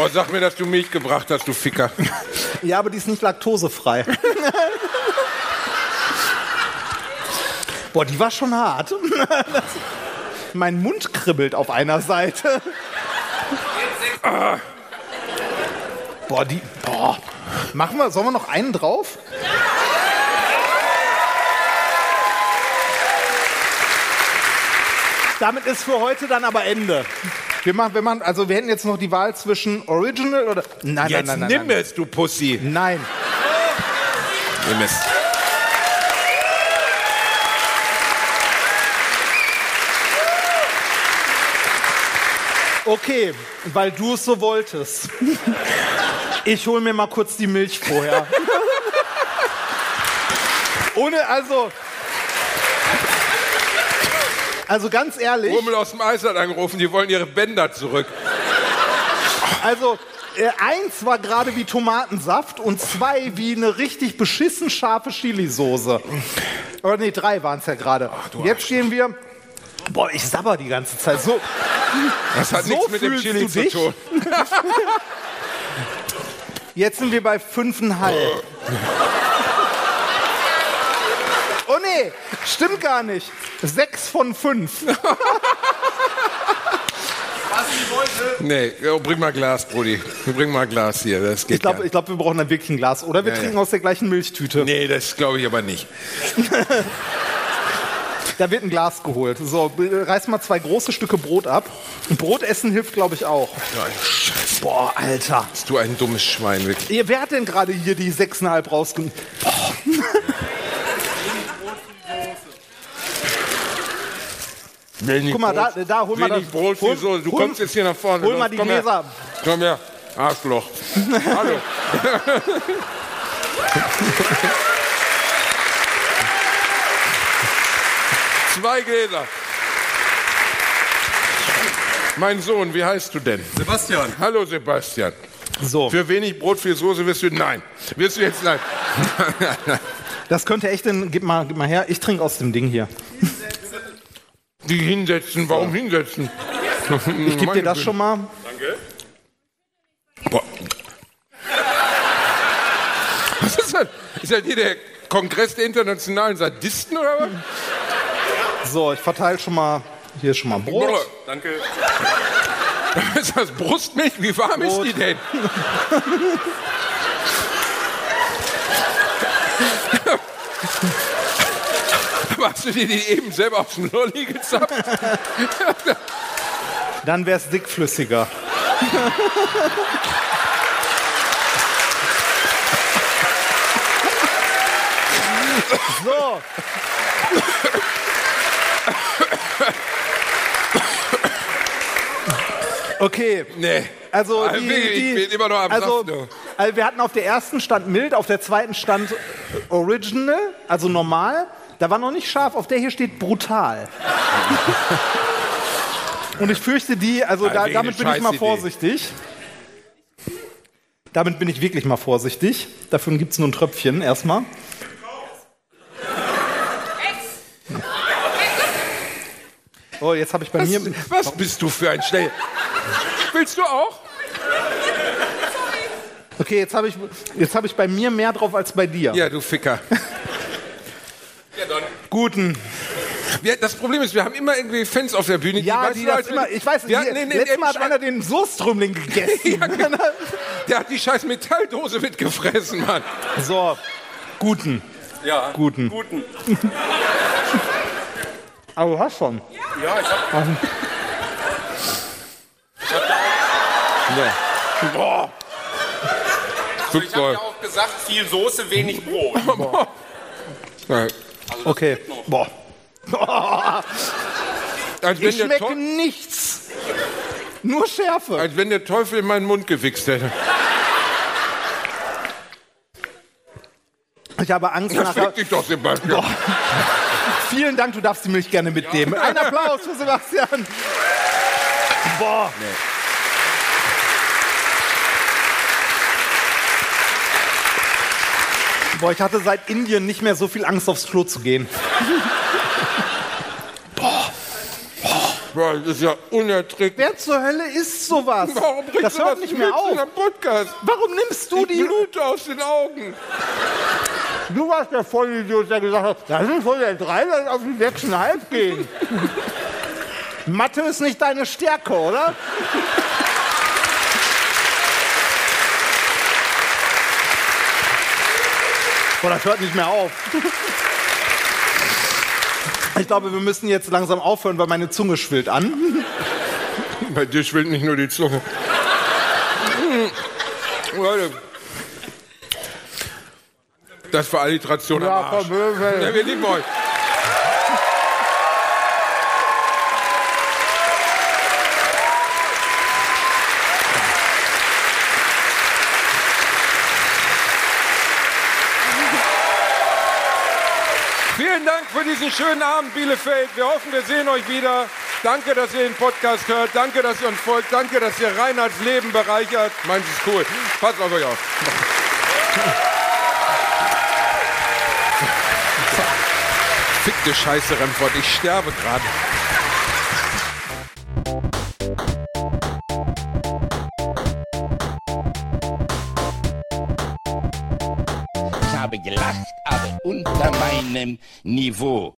Boah, sag mir, dass du Milch gebracht hast, du Ficker. *laughs* Ja, aber die ist nicht laktosefrei. Boah, die war schon hart. *laughs* mein Mund kribbelt auf einer Seite. Boah, die. Boah. Machen wir, sollen wir noch einen drauf? Damit ist für heute dann aber Ende. Wir machen, wir machen, also wir hätten jetzt noch die Wahl zwischen Original oder. Nein, Jetzt nein, nein, nimm nein, es, du Pussy. nein. Nein. Nimm es. Okay, weil du es so wolltest. Ich hole mir mal kurz die Milch vorher. *laughs* Ohne, also. Also ganz ehrlich, Rummel aus dem Eis hat angerufen, die wollen ihre Bänder zurück. also äh, eins war gerade wie Tomatensaft und zwei wie eine richtig beschissen scharfe Chili-Soße. Oder nee, drei waren es ja gerade. Jetzt stehen wir. Boah, ich sabber die ganze Zeit. So, Das hat So nichts mit dem Chili zu tun. *laughs* Jetzt sind wir bei fünfeinhalb. Oh nee, stimmt gar nicht. Sechs von fünf. Nee, oh, bring mal Glas, Brudi. Bring mal Glas hier, das geht Ich glaube, glaub, wir brauchen dann wirklich ein Glas. Oder wir Ja, trinken ja. aus der gleichen Milchtüte. Nee, das glaube ich aber nicht. *laughs* Da wird ein Glas geholt. So, reiß mal zwei große Stücke Brot ab. Brot essen hilft, glaube ich, auch. Scheiße, Boah, Alter. bist du ein dummes Schwein, wirklich. Ihr, wer hat denn gerade hier die sechseinhalb rausgenommen? *laughs* Wenig Guck mal, da, Brot, da, hol mal wenig das. Brot, viel hol, Soße. Du hol, kommst jetzt hier nach vorne. hol Los, mal die komm her. Gläser. Komm her, Arschloch. *laughs* Hallo. *laughs* Zwei Gläser. Mein Sohn, wie heißt du denn? Sebastian. Hallo Sebastian. So, Für wenig Brot, viel Soße wirst du nein. Wirst du jetzt nein. das könnte echt ein. Gib mal, gib mal her. Ich trinke aus dem Ding hier. Die hinsetzen, warum hinsetzen? Ich gebe dir das schon mal. Boah. Was ist das? Ist das hier der Kongress der internationalen Sadisten oder was? So, ich verteile schon mal. Hier ist schon mal Brot. Boah, Danke. *laughs* ist das Brustmilch? Wie warm ist Brot. die denn? *laughs* hast du dir die eben selber aus dem Lolli gezappt? *laughs* Dann wäre es dickflüssiger. *laughs* so. Okay, Nee. also Ah, die, ich die, bin immer noch am also, also wir hatten auf der ersten stand mild, auf der zweiten stand original, also normal. Da war noch nicht scharf, auf der hier steht brutal. Und ich fürchte die, also da, damit bin ich mal vorsichtig. Damit bin ich wirklich mal vorsichtig. Dafür gibt es nur ein Tröpfchen erstmal. Oh, jetzt habe ich bei Was, mir. was bist du für ein Schnell... Willst du auch? Okay, jetzt habe ich, jetzt hab ich bei mir mehr drauf als bei dir. Ja, du Ficker. Guten. Wir, das Problem ist, wir haben immer irgendwie Fans auf der Bühne, Ja, die du, das wir- immer. Ich weiß, die, hatten in, in letztes Mal hat einer den Soßtrümmling gegessen. *laughs* Ja, genau. Der hat die scheiß Metalldose mitgefressen, Mann. So, guten. Ja, Guten. guten. *laughs* Aber du hast schon. Ja, ich hab, Boah. ich hab ja auch gesagt, viel Soße, wenig Brot. *laughs* Ja. Okay. Boah. *laughs* Als, Ich schmecke Teu- nichts. Nur Schärfe. als wenn der Teufel in meinen Mund gewichst hätte. Ich habe Angst Das nachher. fick dich doch, Sebastian. Vielen Dank, du darfst die Milch gerne mitnehmen. *laughs* Ein Applaus für Sebastian. Boah. Boah, ich hatte seit Indien nicht mehr so viel Angst, aufs Klo zu gehen. Boah, das ist ja unerträglich. Wer zur Hölle isst sowas? Warum bringst das du hört das nicht mehr auf. Podcast? Warum nimmst du Die die? Blut aus den Augen. Du warst der Vollidiot, der gesagt hat, das ist wohl der 3, lass auf die 6,5 gehen. *laughs* Mathe ist nicht deine Stärke, oder? Boah, das hört nicht mehr auf. Ich glaube, wir müssen jetzt langsam aufhören, weil meine Zunge schwillt an. *laughs* Bei dir schwillt nicht nur die Zunge. Hm. Leute. Das war Alliteration am Arsch. Ja, wir lieben euch. Vielen Diesen schönen Abend, Bielefeld. Wir hoffen, wir sehen euch wieder. Danke, dass ihr den Podcast hört. Danke, dass ihr uns folgt. Danke, dass ihr Reinhards Leben bereichert. Meins ist cool. Passt auf euch auf. Fickte Scheiße, Remford. Ich sterbe gerade. Unter meinem Niveau.